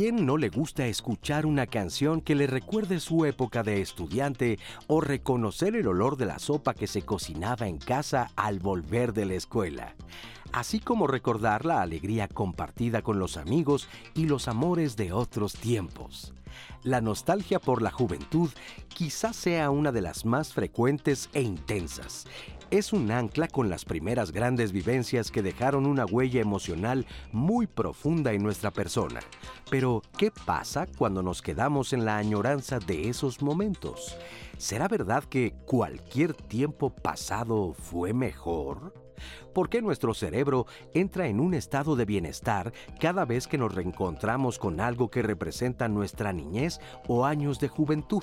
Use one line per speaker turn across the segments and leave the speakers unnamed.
quién no le gusta escuchar una canción que le recuerde su época de estudiante o reconocer el olor de la sopa que se cocinaba en casa al volver de la escuela? Así como recordar la alegría compartida con los amigos y los amores de otros tiempos. La nostalgia por la juventud quizás sea una de las más frecuentes e intensas es un ancla con las primeras grandes vivencias que dejaron una huella emocional muy profunda en nuestra persona. Pero, ¿qué pasa cuando nos quedamos en la añoranza de esos momentos? ¿Será verdad que cualquier tiempo pasado fue mejor? ¿Por qué nuestro cerebro entra en un estado de bienestar cada vez que nos reencontramos con algo que representa nuestra niñez o años de juventud?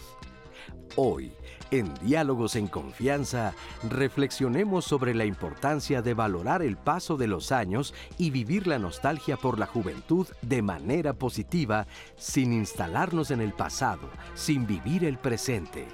Hoy, en Diálogos en Confianza, reflexionemos sobre la importancia de valorar el paso de los años y vivir la nostalgia por la juventud de manera positiva, sin instalarnos en el pasado, sin vivir el presente.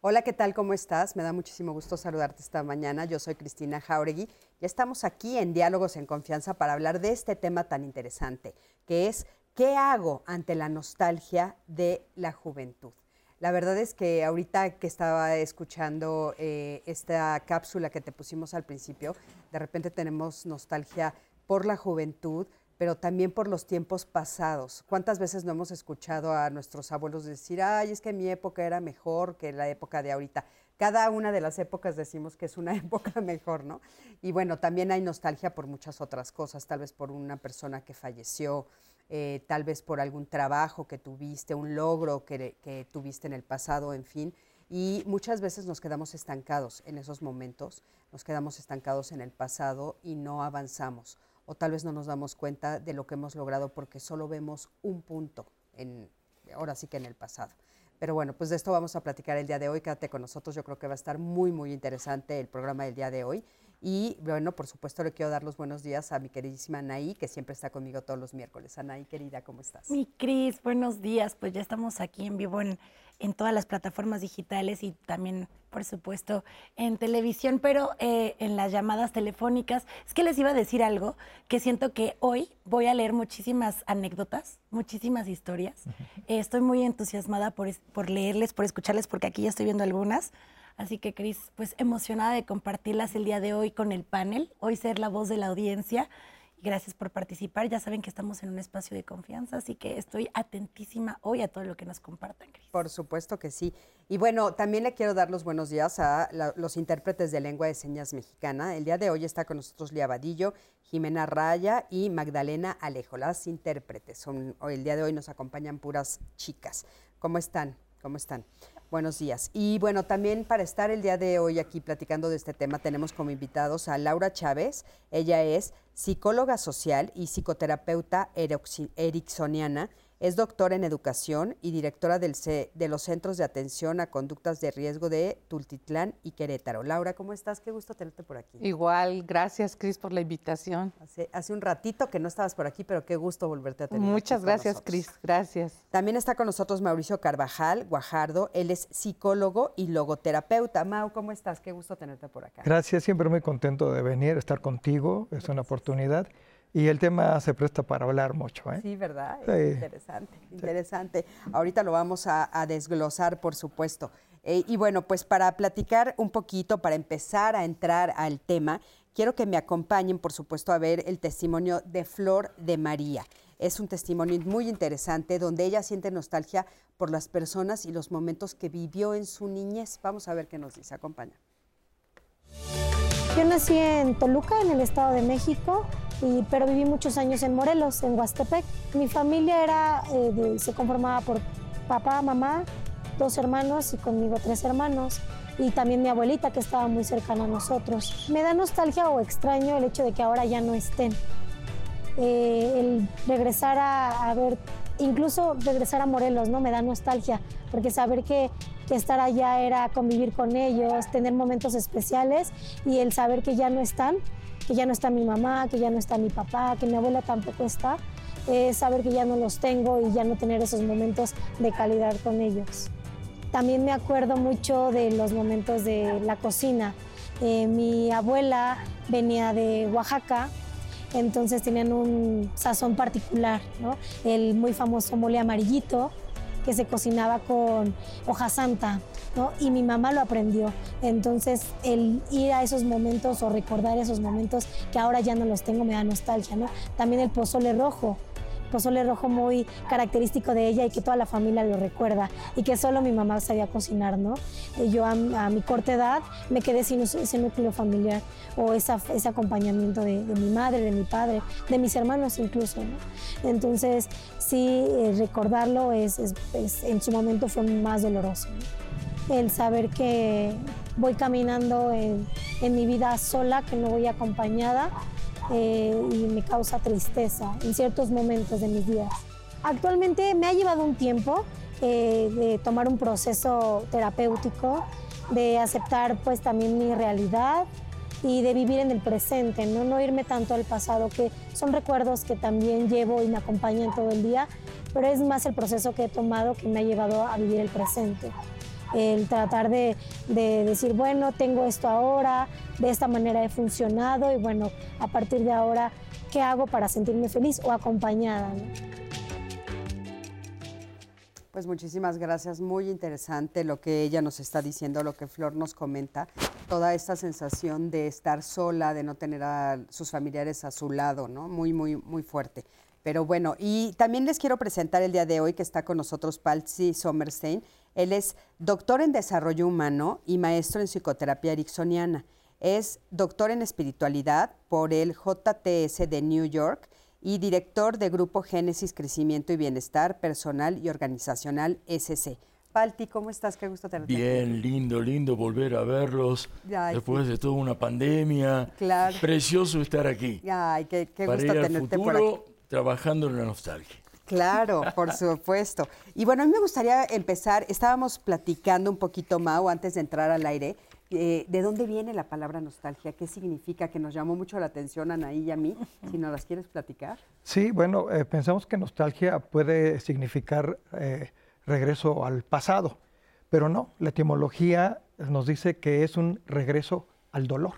Hola, ¿qué tal? ¿Cómo estás? Me da muchísimo gusto saludarte esta mañana. Yo soy Cristina Jauregui y estamos aquí en Diálogos en Confianza para hablar de este tema tan interesante, que es ¿Qué hago ante la nostalgia de la juventud? La verdad es que ahorita que estaba escuchando eh, esta cápsula que te pusimos al principio, de repente tenemos nostalgia por la juventud, pero también por los tiempos pasados. ¿Cuántas veces no hemos escuchado a nuestros abuelos decir, ay, es que mi época era mejor que la época de ahorita? Cada una de las épocas decimos que es una época mejor, ¿no? Y bueno, también hay nostalgia por muchas otras cosas, tal vez por una persona que falleció, eh, tal vez por algún trabajo que tuviste, un logro que, tuviste en el pasado, en fin. Y muchas veces nos quedamos estancados en esos momentos, nos quedamos estancados en el pasado y no avanzamos. O tal vez no nos damos cuenta de lo que hemos logrado porque solo vemos un punto, en, ahora sí que en el pasado. Pero bueno, pues de esto vamos a platicar el día de hoy. Quédate con nosotros, yo creo que va a estar muy, muy interesante el programa del día de hoy. Y bueno, por supuesto le quiero dar los buenos días a mi queridísima Anaí, que siempre está conmigo todos los miércoles. Anaí, querida, ¿cómo estás?
Mi Cris, buenos días. Pues ya estamos aquí en vivo en, en todas las plataformas digitales y también, por supuesto, en televisión, pero eh, en las llamadas telefónicas. Es que les iba a decir algo, que siento que hoy voy a leer muchísimas anécdotas, muchísimas historias. Eh, estoy muy entusiasmada por, por leerles, por escucharles, porque aquí ya estoy viendo algunas. Así que, Cris, pues emocionada de compartirlas el día de hoy con el panel, hoy ser la voz de la audiencia. Gracias por participar. Ya saben que estamos en un espacio de confianza, así que estoy atentísima hoy a todo lo que nos compartan, Cris.
Por supuesto que sí. Y bueno, también le quiero dar los buenos días a los intérpretes de lengua de señas mexicana. El día de hoy está con nosotros Lía Vadillo, Jimena Raya y Magdalena Alejo, las intérpretes. Son, el día de hoy nos acompañan puras chicas. ¿Cómo están? ¿Cómo están? Buenos días. Y bueno, también para estar el día de hoy aquí platicando de este tema, tenemos como invitados a Laura Chávez. Ella es psicóloga social y psicoterapeuta ericksoniana es doctora en educación y directora del de los Centros de Atención a Conductas de Riesgo de Tultitlán y Querétaro. Laura, ¿cómo estás? Qué gusto tenerte por aquí.
Igual, gracias Cris por la invitación.
Hace, un ratito que no estabas por aquí, pero qué gusto volverte a tener.
Muchas gracias Cris, gracias.
También está con nosotros Mauricio Carvajal Guajardo, él es psicólogo y logoterapeuta. Mau, ¿cómo estás? Qué gusto tenerte por acá.
Gracias, siempre muy contento de venir, estar contigo, es una oportunidad. Y el tema se presta para hablar mucho. ¿eh?
Sí, ¿verdad? interesante, interesante. Ahorita lo vamos a, desglosar, por supuesto. Eh, y bueno, pues para platicar un poquito, para empezar a entrar al tema, quiero que me acompañen, por supuesto, a ver el testimonio de Flor de María. Es un testimonio muy interesante donde ella siente nostalgia por las personas y los momentos que vivió en su niñez. Vamos a ver qué nos dice. Acompaña.
Yo nací en Toluca, en el Estado de México pero viví muchos años en Morelos, en Huastepec. Mi familia era, eh, se conformaba por papá, mamá, dos hermanos y conmigo tres hermanos. Y también mi abuelita que estaba muy cercana a nosotros. Me da nostalgia o extraño el hecho de que ahora ya no estén. Eh, el regresar a, ver, incluso regresar a Morelos, ¿no? Me da nostalgia, porque saber que, que estar allá era convivir con ellos, tener momentos especiales y el saber que ya no están, que ya no está mi mamá, que ya no está mi papá, que mi abuela tampoco está, es saber que ya no los tengo y ya no tener esos momentos de calidad con ellos. También me acuerdo mucho de los momentos de la cocina. Eh, mi abuela venía de Oaxaca entonces tenían un sazón particular. El muy famoso mole amarillito que se cocinaba con hoja santa, ¿no? Y mi mamá lo aprendió. Entonces, el ir a esos momentos o recordar esos momentos que ahora ya no los tengo me da nostalgia, ¿no? También el pozole rojo, pozole rojo muy característico de ella y que toda la familia lo recuerda y que solo mi mamá sabía cocinar, ¿no? Y yo a, a mi corta edad me quedé sin ese núcleo familiar o esa, ese acompañamiento de, de, mi madre, de mi padre, de mis hermanos incluso, ¿no? Entonces, sí, eh, recordarlo es, es, es, en su momento fue más doloroso, ¿no? El saber que voy caminando en, mi vida sola, que no voy acompañada, eh, y me causa tristeza en ciertos momentos de mis días. Actualmente me ha llevado un tiempo eh, de tomar un proceso terapéutico, de aceptar pues también mi realidad y de vivir en el presente, ¿no? no irme tanto al pasado, que son recuerdos que también llevo y me acompañan todo el día, pero es más el proceso que he tomado que me ha llevado a vivir el presente el tratar de, de, decir, bueno, tengo esto ahora, de esta manera he funcionado y bueno, a partir de ahora, ¿qué hago para sentirme feliz o acompañada? ¿no?
Pues muchísimas gracias, muy interesante lo que ella nos está diciendo, lo que Flor nos comenta, toda esta sensación de estar sola, de no tener a sus familiares a su lado, ¿no? Muy, muy, muy fuerte. Pero bueno, y también les quiero presentar el día de hoy que está con nosotros Palsi Sommerstein. Él es doctor en desarrollo humano y maestro en psicoterapia ericksoniana. Es doctor en espiritualidad por el JTS de New York y director de Grupo Génesis Crecimiento y Bienestar Personal y Organizacional SC. Palti, ¿cómo estás? Qué gusto tenerte.
Bien, lindo, lindo volver a verlos Ay, después sí. de toda una pandemia.
Claro.
Precioso estar aquí.
Ay, qué, qué
Para
gusto
ir al
tenerte
futuro,
por aquí.
trabajando en la nostalgia.
Claro, por supuesto. Y bueno, a mí me gustaría empezar, estábamos platicando un poquito, Mau, antes de entrar al aire, eh, ¿de dónde viene la palabra nostalgia? ¿Qué significa? Que nos llamó mucho la atención a Anaí y a mí. Si nos las quieres platicar.
Sí, bueno, eh, pensamos que nostalgia puede significar eh, regreso al pasado, pero no, la etimología nos dice que es un regreso al dolor.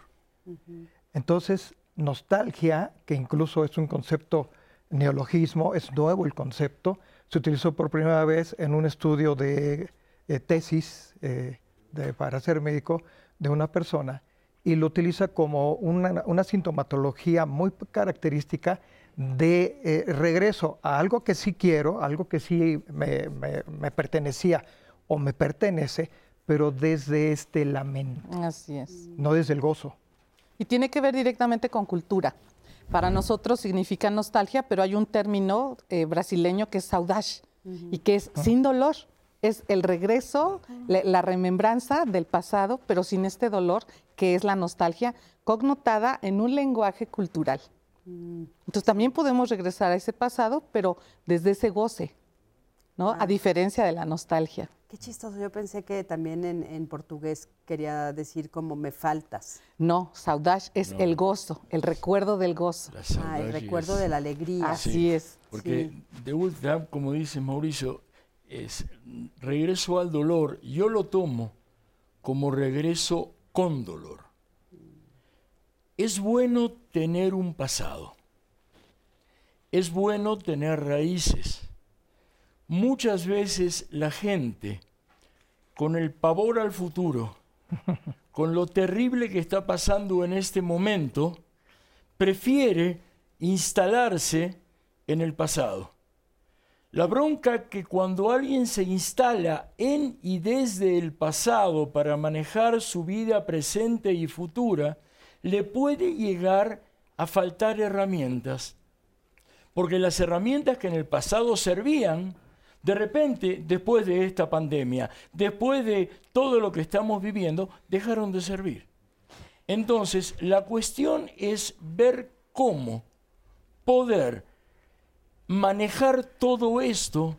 Uh -huh. Entonces, nostalgia, que incluso es un concepto neologismo, es nuevo el concepto, se utilizó por primera vez en un estudio de eh, tesis eh, de, para ser médico de una persona y lo utiliza como una, una sintomatología muy característica de eh, regreso a algo que sí quiero, algo que sí me, me, me, pertenecía o me pertenece, pero desde este lamento.
Así es.
No desde el gozo.
Y tiene que ver directamente con cultura. Para nosotros significa nostalgia, pero hay un término eh, brasileño que es saudade uh -huh. y que es sin dolor. Es el regreso, la, la, remembranza del pasado, pero sin este dolor, que es la nostalgia, connotada en un lenguaje cultural. Entonces también podemos regresar a ese pasado, pero desde ese goce, ¿no? A diferencia de la nostalgia.
Qué chistoso, yo pensé que también en, en, portugués quería decir como me faltas.
No, saudade es no. el gozo, el recuerdo del gozo.
Ah, el recuerdo es... de la alegría.
Así
sí,
es.
Porque sí. de vuelta, como dice Mauricio, es regreso al dolor. Yo lo tomo como regreso con dolor. Es bueno tener un pasado. Es bueno tener raíces muchas veces la gente, con el pavor al futuro, con lo terrible que está pasando en este momento, prefiere instalarse en el pasado. La bronca que cuando alguien se instala en y desde el pasado para manejar su vida presente y futura, le puede llegar a faltar herramientas. Porque las herramientas que en el pasado servían, de repente, después de esta pandemia, después de todo lo que estamos viviendo, dejaron de servir. Entonces, la cuestión es ver cómo poder manejar todo esto,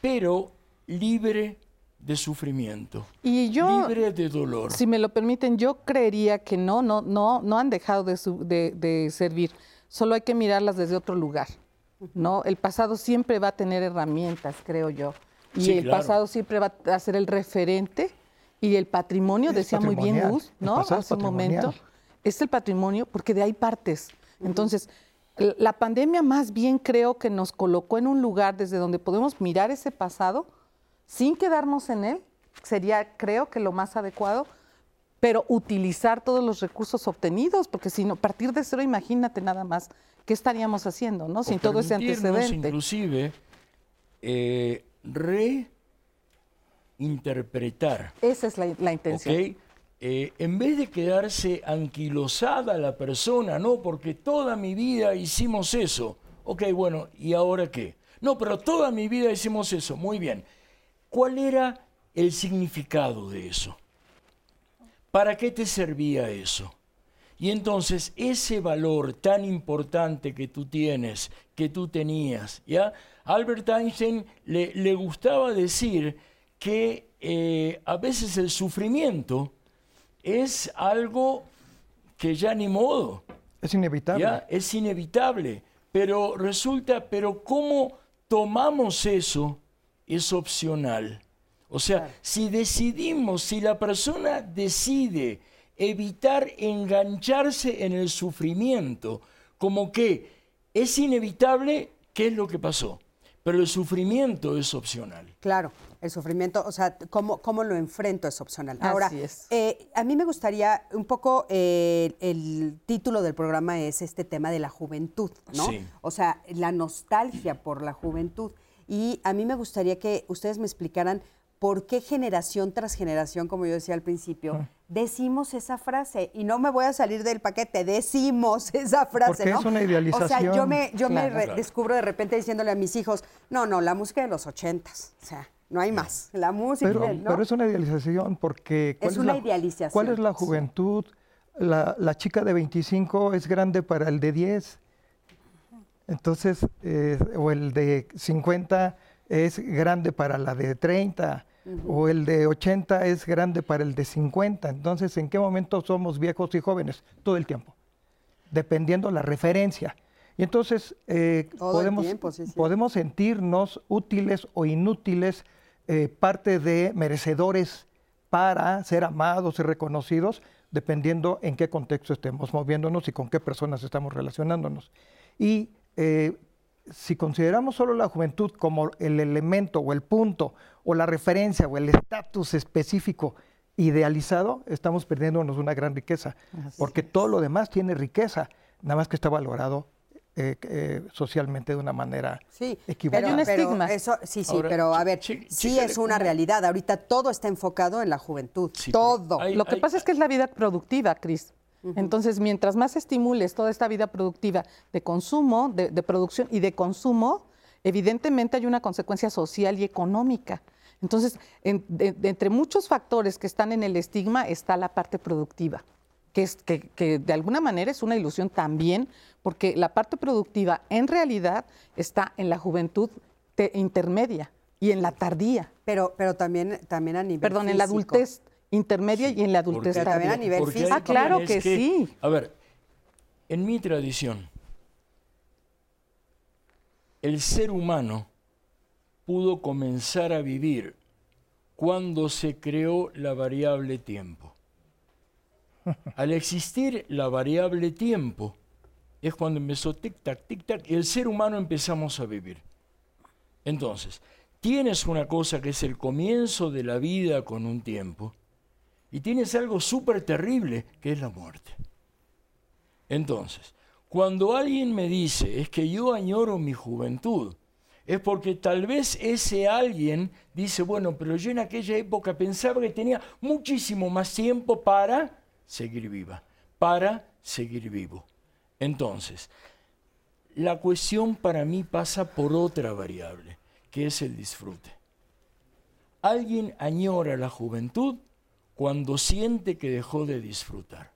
pero libre de sufrimiento,
y yo,
libre de dolor.
Si me lo permiten, yo creería que no, no, no, no han dejado de, su, de, de servir. Solo hay que mirarlas desde otro lugar. ¿No? El pasado siempre va a tener herramientas, creo yo. Y sí, el claro. pasado siempre va a ser el referente y el patrimonio,
es
decía muy bien Gus, ¿no? Hace un momento. Es el patrimonio porque de ahí partes. Entonces, La pandemia más bien creo que nos colocó en un lugar desde donde podemos mirar ese pasado sin quedarnos en él, sería creo que lo más adecuado, pero utilizar todos los recursos obtenidos, porque si no, partir de cero, imagínate nada más, ¿qué estaríamos haciendo, no? Sin todo ese antecedente.
inclusive, eh, reinterpretar.
Esa es la, intención.
Eh, en vez de quedarse anquilosada la persona, no, porque toda mi vida hicimos eso. Ok, bueno, ¿y ahora qué? No, pero toda mi vida hicimos eso. Muy bien. ¿Cuál era el significado de eso? ¿Para qué te servía eso? Y entonces ese valor tan importante que tú tienes, que tú tenías, ¿ya? Albert Einstein le, le gustaba decir que eh, a veces el sufrimiento es algo que ya ni modo.
Es inevitable.
¿ya? Es inevitable. Pero resulta, pero ¿cómo tomamos eso? Es opcional. O sea, si decidimos, si la persona decide evitar engancharse en el sufrimiento, como que es inevitable, ¿qué es lo que pasó? Pero el sufrimiento es opcional.
Claro, el sufrimiento, o sea, cómo, cómo lo enfrento es opcional. Ahora, eh, a mí me gustaría un poco, eh, el título del programa es este tema de la juventud, ¿no? Sí. O sea, la nostalgia por la juventud. Y a mí me gustaría que ustedes me explicaran por qué generación tras generación, como yo decía al principio, ah. decimos esa frase. Y no me voy a salir del paquete, decimos esa frase.
Porque es una idealización. O sea,
yo me, yo me descubro de repente diciéndole a mis hijos, no, no, la música de los ochentas. O sea, no hay más. La música.
Pero, pero es una idealización porque.
es una idealización.
¿Cuál es la juventud? La, la, chica de 25 es grande para el de 10. Entonces, eh, o el de 50 es grande para la de 30 o el de 80 es grande para el de 50. Entonces, ¿en qué momento somos viejos y jóvenes? Todo el tiempo, dependiendo la referencia. Y entonces eh, podemos, podemos sentirnos útiles o inútiles, eh, parte de merecedores para ser amados y reconocidos, dependiendo en qué contexto estemos moviéndonos y con qué personas estamos relacionándonos. Y eh, si consideramos solo la juventud como el elemento o el punto o la referencia o el estatus específico idealizado, estamos perdiéndonos una gran riqueza, porque todo lo demás tiene riqueza, nada más que está valorado eh, eh, socialmente de una manera
sí,
equivocada.
Pero, un estigma. Eso, sí, sí, pero a ver, sí es una realidad. Ahorita todo está enfocado en la juventud, todo.
lo que pasa es que es la vida productiva, Cris. Entonces, mientras más estimules toda esta vida productiva de consumo, de, producción y de consumo, evidentemente hay una consecuencia social y económica. Entonces, entre muchos factores que están en el estigma está la parte productiva, que, es, que, de alguna manera es una ilusión también, porque la parte productiva en realidad está en la juventud intermedia y en la tardía.
Pero, pero también, también a nivel
Perdón, en la adultez intermedia y en la adultez
también a nivel físico.
Ah, claro que, sí.
A ver, en mi tradición, el ser humano pudo comenzar a vivir cuando se creó la variable tiempo. Al existir la variable tiempo, es cuando empezó tic-tac, tic-tac, y el ser humano empezamos a vivir. Entonces, tienes una cosa que es el comienzo de la vida con un tiempo, y tienes algo súper terrible, que es la muerte. Entonces, cuando alguien me dice, es que yo añoro mi juventud, es porque tal vez ese alguien dice, bueno, pero yo en aquella época pensaba que tenía muchísimo más tiempo para seguir viva, para seguir vivo. Entonces, la cuestión para mí pasa por otra variable, que es el disfrute. ¿Alguien añora la juventud? Cuando siente que dejó de disfrutar.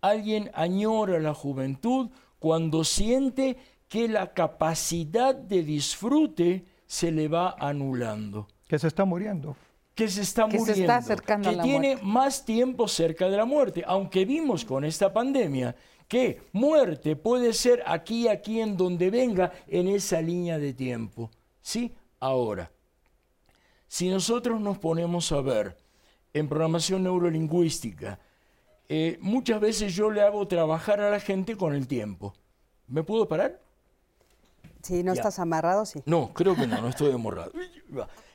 Alguien añora la juventud cuando siente que la capacidad de disfrute se le va anulando.
Que se está muriendo.
Que se está
que
muriendo.
Se está acercando
que
a la
tiene más tiempo cerca de la muerte. Aunque vimos con esta pandemia que muerte puede ser aquí, aquí, en donde venga, en esa línea de tiempo. ¿Sí? Ahora, si nosotros nos ponemos a ver en programación neurolingüística, eh, muchas veces yo le hago trabajar a la gente con el tiempo. ¿Me puedo parar?
Si no
Ya.
estás amarrado, sí.
No, creo que no, no estoy amorrado.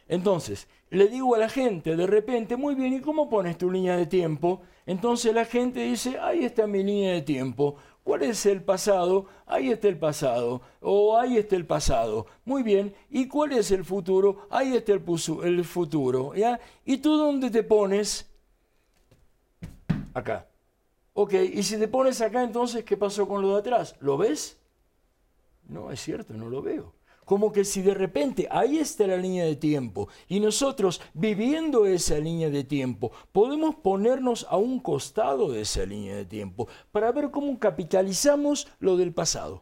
Entonces, le digo a la gente de repente, muy bien, ¿y cómo pones tu línea de tiempo? Entonces la gente dice, ahí está mi línea de tiempo. ¿Cuál es el pasado? Ahí está el pasado. O ahí está el pasado. Muy bien. ¿Y cuál es el futuro? Ahí está el, futuro. ¿ya? ¿Y tú dónde te pones? Acá. Ok, y si te pones acá, entonces, ¿qué pasó con lo de atrás? ¿Lo ves? No, es cierto, no lo veo. Como que si de repente ahí está la línea de tiempo y nosotros viviendo esa línea de tiempo podemos ponernos a un costado de esa línea de tiempo para ver cómo capitalizamos lo del pasado.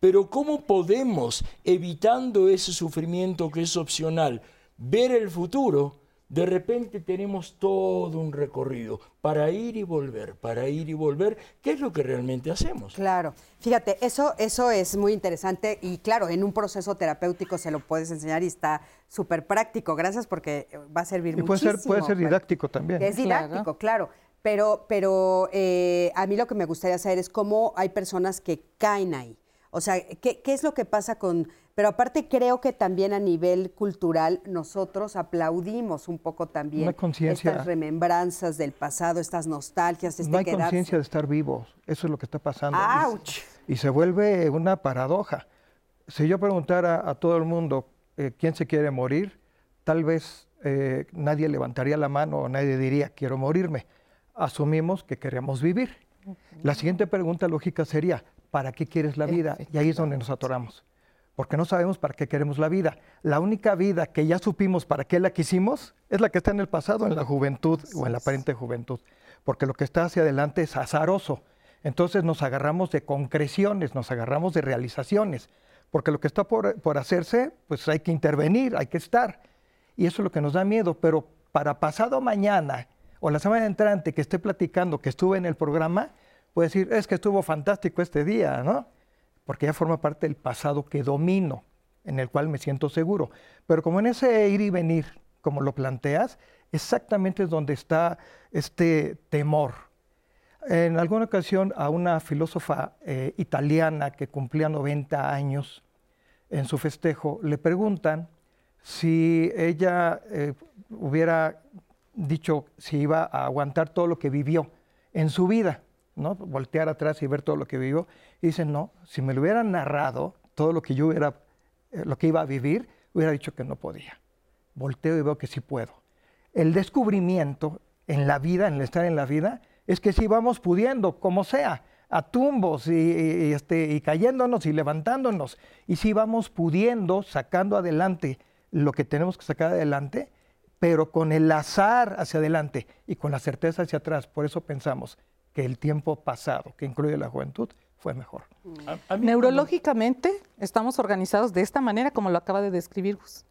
Pero cómo podemos, evitando ese sufrimiento que es opcional, ver el futuro, de repente tenemos todo un recorrido para ir y volver, para ir y volver, ¿qué es lo que realmente hacemos?
Claro. Fíjate, eso, eso es muy interesante y claro, en un proceso terapéutico se lo puedes enseñar y está súper práctico. Gracias porque va a servir
Y puede ser,
muchísimo.
puede ser didáctico también.
Es
Claro.
didáctico, claro. Pero, pero eh, a mí lo que me gustaría saber es cómo hay personas que caen ahí. O sea, ¿qué, qué es lo que pasa con...? Pero aparte creo que también a nivel cultural nosotros aplaudimos un poco también
conciencia.
estas remembranzas del pasado, estas nostalgias, este
no hay conciencia de estar vivos. Eso es lo que está pasando. Y-
¡Auch!
Y se vuelve una paradoja. Si yo preguntara a todo el mundo eh, quién se quiere morir, tal vez eh, nadie levantaría la mano o nadie diría quiero morirme. Asumimos que queremos vivir. La siguiente pregunta lógica sería, ¿para qué quieres la vida? Y ahí es donde nos atoramos. Porque no sabemos para qué queremos la vida. La única vida que ya supimos para qué la quisimos es la que está en el pasado, en la juventud o en la aparente juventud. Porque lo que está hacia adelante es azaroso. Entonces nos agarramos de concreciones, nos agarramos de realizaciones. Porque lo que está por, por hacerse, pues hay que intervenir, hay que estar. Y eso es lo que nos da miedo. Pero para pasado mañana o la semana entrante que esté platicando que estuve en el programa, puede decir, es que estuvo fantástico este día, ¿no? Porque ya forma parte del pasado que domino, en el cual me siento seguro. Pero como en ese ir y venir, como lo planteas, exactamente es donde está este temor. En alguna ocasión a una filósofa eh, italiana que cumplía 90 años, en su festejo, le preguntan si ella eh, hubiera dicho si iba a aguantar todo lo que vivió en su vida, ¿no? Voltear atrás y ver todo lo que vivió. Y dice, no, si me lo hubieran narrado, todo lo que yo hubiera, eh, lo que iba a vivir, hubiera dicho que no podía. Volteo y veo que sí puedo. El descubrimiento en la vida, en el estar en la vida, es que sí vamos pudiendo, como sea, a tumbos y, y, este, y cayéndonos y levantándonos. Y sí vamos pudiendo, sacando adelante lo que tenemos que sacar adelante, pero con el azar hacia adelante y con la certeza hacia atrás. Por eso pensamos que el tiempo pasado, que incluye la juventud, fue mejor.
A- a mí
Neurológicamente estamos organizados de esta manera como lo acaba de describir Gus.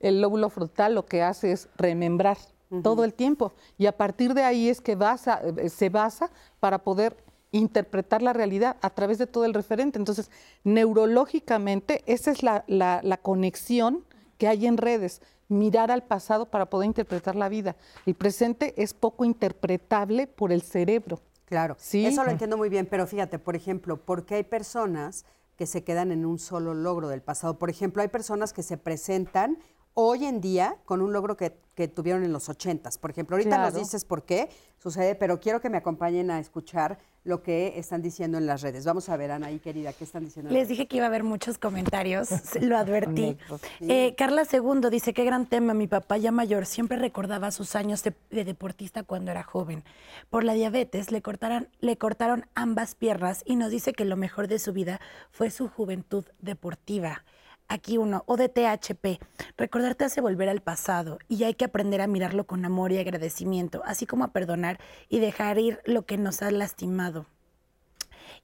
El lóbulo frontal lo que hace es remembrar todo el tiempo y a partir de ahí es que basa- eh, se basa para poder interpretar la realidad a través de todo el referente. Entonces, neurológicamente esa es la, la- la conexión que hay en redes, mirar al pasado para poder interpretar la vida. El presente es poco interpretable por el cerebro.
Claro,
Sí.
eso lo entiendo muy bien, pero fíjate, por ejemplo, ¿por qué hay personas que se quedan en un solo logro del pasado? Por ejemplo, hay personas que se presentan hoy en día con un logro que, que tuvieron en los ochentas. Por ejemplo, ahorita nos dices por qué sucede, pero quiero que me acompañen a escuchar lo que están diciendo en las redes. Vamos a ver, Anaí, querida, ¿qué están diciendo? en
Les dije que iba a haber muchos comentarios, lo advertí. Eh, Carla Segundo dice, qué gran tema, mi papá ya mayor siempre recordaba sus años de, de deportista cuando era joven. Por la diabetes le, cortaran- le cortaron ambas piernas y nos dice que lo mejor de su vida fue su juventud deportiva. Aquí uno, ODTHP, recordar te hace volver al pasado y hay que aprender a mirarlo con amor y agradecimiento, así como a perdonar y dejar ir lo que nos ha lastimado.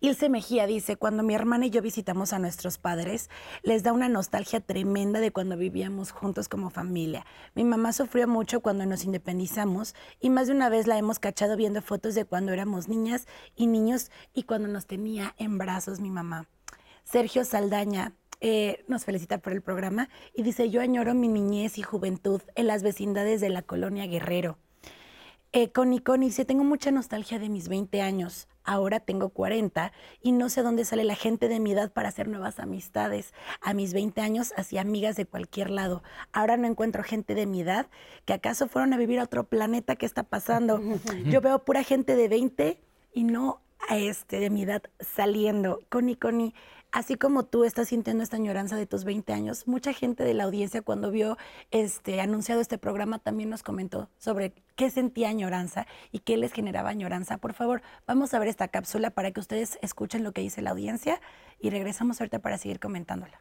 Ilse Mejía dice, cuando mi hermana y yo visitamos a nuestros padres, les da una nostalgia tremenda de cuando vivíamos juntos como familia. Mi mamá sufrió mucho cuando nos independizamos y más de una vez la hemos cachado viendo fotos de cuando éramos niñas y niños y cuando nos tenía en brazos mi mamá. Sergio Saldaña eh, nos felicita por el programa y dice, yo añoro mi niñez y juventud en las vecindades de la colonia Guerrero. Eh, Connie Connie dice, tengo mucha nostalgia de mis 20 años. Ahora tengo 40 y no sé dónde sale la gente de mi edad para hacer nuevas amistades. A mis 20 años hacía amigas de cualquier lado. Ahora no encuentro gente de mi edad que acaso fueron a vivir a otro planeta. ¿Qué está pasando? Yo veo pura gente de 20 y no a este de mi edad saliendo. Connie Connie, así como tú estás sintiendo esta añoranza de tus 20 años, mucha gente de la audiencia cuando vio este anunciado este programa también nos comentó sobre qué sentía añoranza y qué les generaba añoranza. Por favor, vamos a ver esta cápsula para que ustedes escuchen lo que dice la audiencia y regresamos ahorita para seguir comentándola.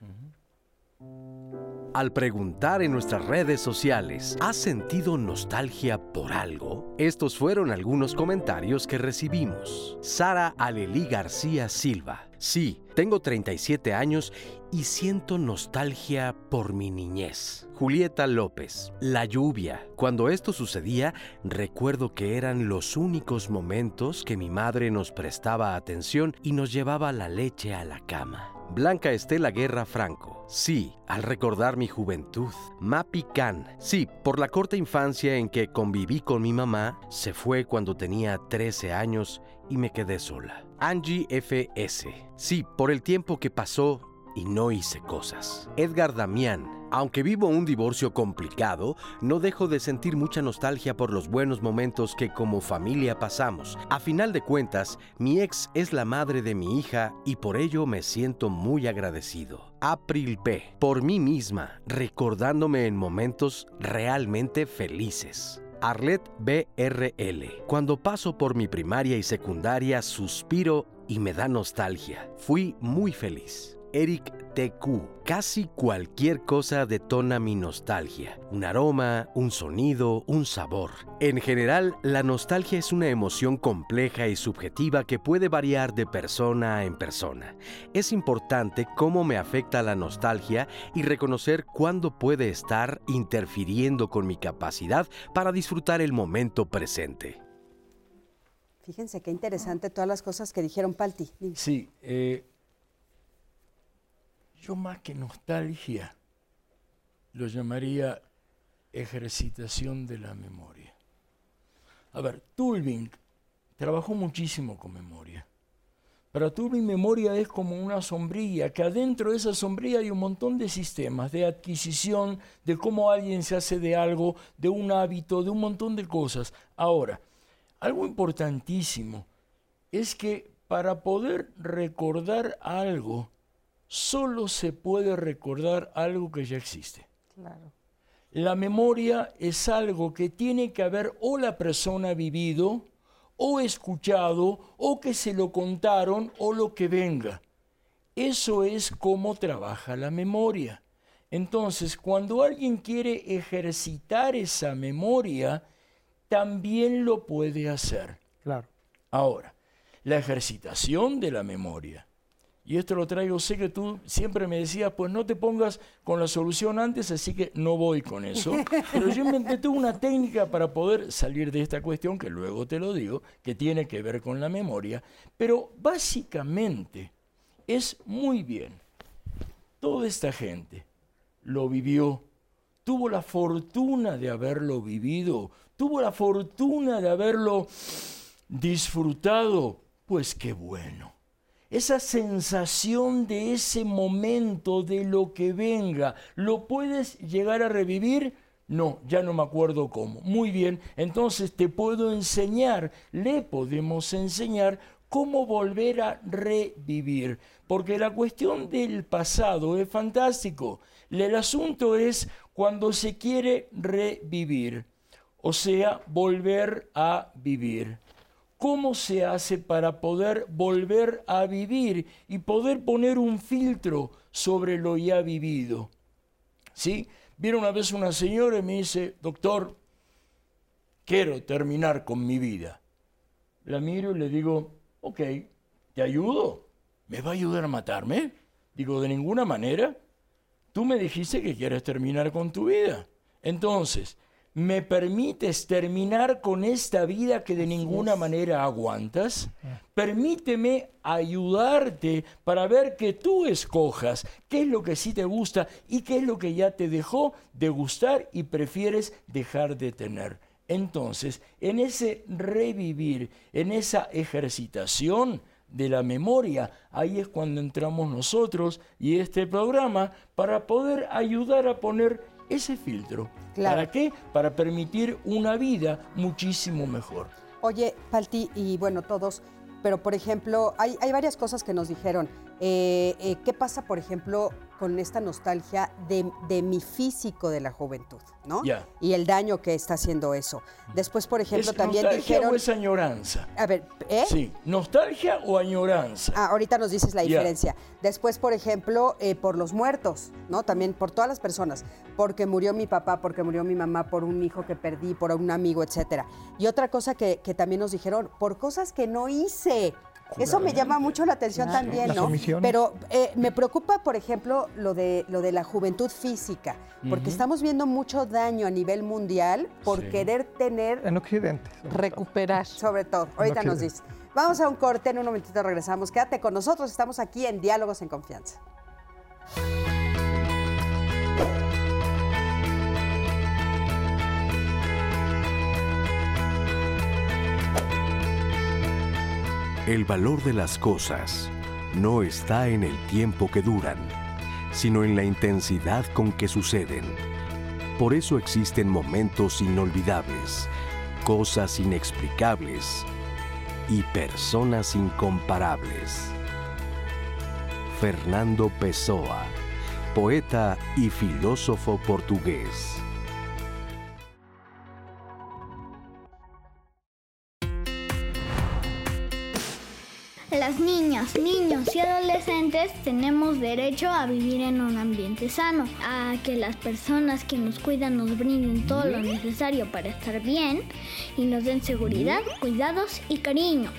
Al preguntar en nuestras redes sociales, ¿has sentido nostalgia por algo? Estos fueron algunos comentarios que recibimos. Sara Alelí García Silva. Sí, tengo 37 años y siento nostalgia por mi niñez. Julieta López. La lluvia. Cuando esto sucedía, recuerdo que eran los únicos momentos que mi madre nos prestaba atención y nos llevaba la leche a la cama. Blanca Estela Guerra Franco. Sí, al recordar mi juventud. Mapi Can. Sí, por la corta infancia en que conviví con mi mamá, se fue cuando tenía 13 años y me quedé sola. Angie FS. Sí, por el tiempo que pasó y no hice cosas. Edgar Damián. Aunque vivo un divorcio complicado, no dejo de sentir mucha nostalgia por los buenos momentos que como familia pasamos. A final de cuentas, mi ex es la madre de mi hija y por ello me siento muy agradecido. April P. Por mí misma, recordándome en momentos realmente felices. Arlet BRL. Cuando paso por mi primaria y secundaria, suspiro y me da nostalgia. Fui muy feliz. Eric TQ. Casi cualquier cosa detona mi nostalgia. Un aroma, un sonido, un sabor. En general, la nostalgia es una emoción compleja y subjetiva que puede variar de persona en persona. Es importante cómo me afecta la nostalgia y reconocer cuándo puede estar interfiriendo con mi capacidad para disfrutar el momento presente.
Fíjense qué interesante todas las cosas que dijeron Palti.
Sí, eh, más que nostalgia lo llamaría ejercitación de la memoria. A ver, Tulving trabajó muchísimo con memoria. Para Tulving memoria es como una sombrilla, que adentro de esa sombrilla hay un montón de sistemas de adquisición, de cómo alguien se hace de algo, de un hábito, de un montón de cosas. Ahora, algo importantísimo es que para poder recordar algo, solo se puede recordar algo que ya existe. La memoria es algo que tiene que haber o la persona vivido, o escuchado, o que se lo contaron, o lo que venga. Eso es cómo trabaja la memoria. Entonces, cuando alguien quiere ejercitar esa memoria, también lo puede hacer.
Claro.
Ahora, la ejercitación de la memoria y esto lo traigo, sé que tú siempre me decías, pues no te pongas con la solución antes, así que no voy con eso. Pero yo inventé una técnica para poder salir de esta cuestión, que luego te lo digo, que tiene que ver con la memoria. Pero básicamente es muy bien. Toda esta gente lo vivió, tuvo la fortuna de haberlo vivido, tuvo la fortuna de haberlo disfrutado, pues qué bueno esa sensación de ese momento, de lo que venga, ¿lo puedes llegar a revivir? No, ya no me acuerdo cómo. Muy bien, entonces te puedo enseñar, le podemos enseñar cómo volver a revivir. Porque la cuestión del pasado es fantástico. El asunto es cuando se quiere revivir, o sea, volver a vivir. ¿Cómo se hace para poder volver a vivir y poder poner un filtro sobre lo ya vivido? ¿Sí? Viene una vez una señora y me dice, doctor, quiero terminar con mi vida. La miro y le digo, ok, ¿te ayudo? ¿Me va a ayudar a matarme? Digo, de ninguna manera. Tú me dijiste que quieres terminar con tu vida. Entonces, ¿me permites terminar con esta vida que de ninguna manera aguantas? Permíteme ayudarte para ver que tú escojas qué es lo que sí te gusta y qué es lo que ya te dejó de gustar y prefieres dejar de tener. Entonces, en ese revivir, en esa ejercitación de la memoria, ahí es cuando entramos nosotros y este programa para poder ayudar a poner ese filtro. ¿Para qué? Para permitir una vida muchísimo mejor.
Oye, Palti, y bueno, todos, pero por ejemplo, hay, hay varias cosas que nos dijeron. Eh, eh, ¿Qué pasa, por ejemplo, con esta nostalgia de, mi físico de la juventud, ¿no? Y el daño que está haciendo eso. Después, por ejemplo, también
nostalgia
dijeron...
o es añoranza?
A ver, ¿eh?
Sí, nostalgia o añoranza.
Ah, ahorita nos dices la diferencia. Después, por ejemplo, eh, por los muertos, ¿no? También por todas las personas. Porque murió mi papá, porque murió mi mamá, por un hijo que perdí, por un amigo, etcétera. Y otra cosa que, que también nos dijeron, por cosas que no hice. Eso me llama mucho la atención también, ¿no? Pero eh, me preocupa, por ejemplo, lo de, lo de la juventud física, porque estamos viendo mucho daño a nivel mundial por querer tener...
En Occidente.
Recuperar.
Sobre todo. Ahorita nos dice. Vamos a un corte, en un momentito regresamos. Quédate con nosotros, estamos aquí en Diálogos en Confianza.
El valor de las cosas no está en el tiempo que duran, sino en la intensidad con que suceden. Por eso existen momentos inolvidables, cosas inexplicables y personas incomparables. Fernando Pessoa, poeta y filósofo portugués.
Las niñas, niños y adolescentes tenemos derecho a vivir en un ambiente sano, a que las personas que nos cuidan nos brinden todo lo necesario para estar bien y nos den seguridad, cuidados y cariño.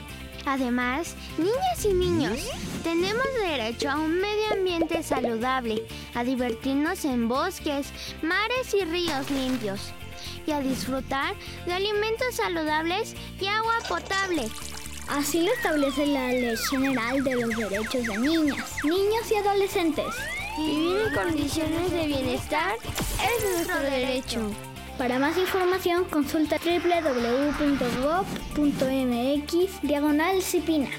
Además, niñas y niños, tenemos derecho a un medio ambiente saludable, a divertirnos en bosques, mares y ríos limpios, y a disfrutar de alimentos saludables y agua potable.
Así lo establece la Ley General de los Derechos de Niñas, Niños y Adolescentes.
Vivir en condiciones de bienestar es nuestro derecho.
Para más información consulta www.gov.mx diagonal Cipina.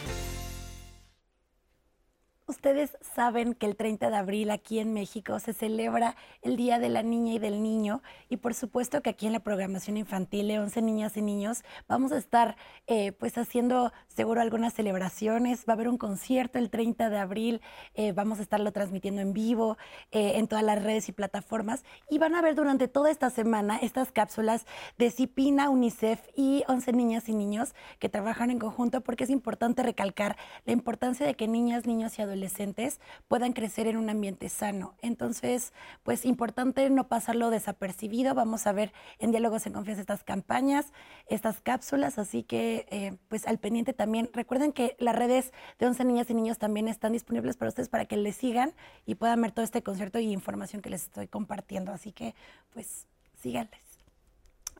Ustedes saben que el 30 de abril aquí en México se celebra el Día de la Niña y del Niño y por supuesto que aquí en la programación infantil de 11 niñas y niños vamos a estar eh, pues haciendo seguro algunas celebraciones, va a haber un concierto el 30 de abril, eh, vamos a estarlo transmitiendo en vivo eh, en todas las redes y plataformas y van a ver durante toda esta semana estas cápsulas de Cipina, UNICEF y 11 niñas y niños que trabajan en conjunto porque es importante recalcar la importancia de que niñas, niños y adolescentes puedan crecer en un ambiente sano. Entonces, pues importante no pasarlo desapercibido. Vamos a ver en Diálogos en Confianza estas campañas, estas cápsulas, así que eh, pues al pendiente también. Recuerden que las redes de 11 niñas y niños también están disponibles para ustedes para que les sigan y puedan ver todo este concierto y información que les estoy compartiendo. Así que pues síganles.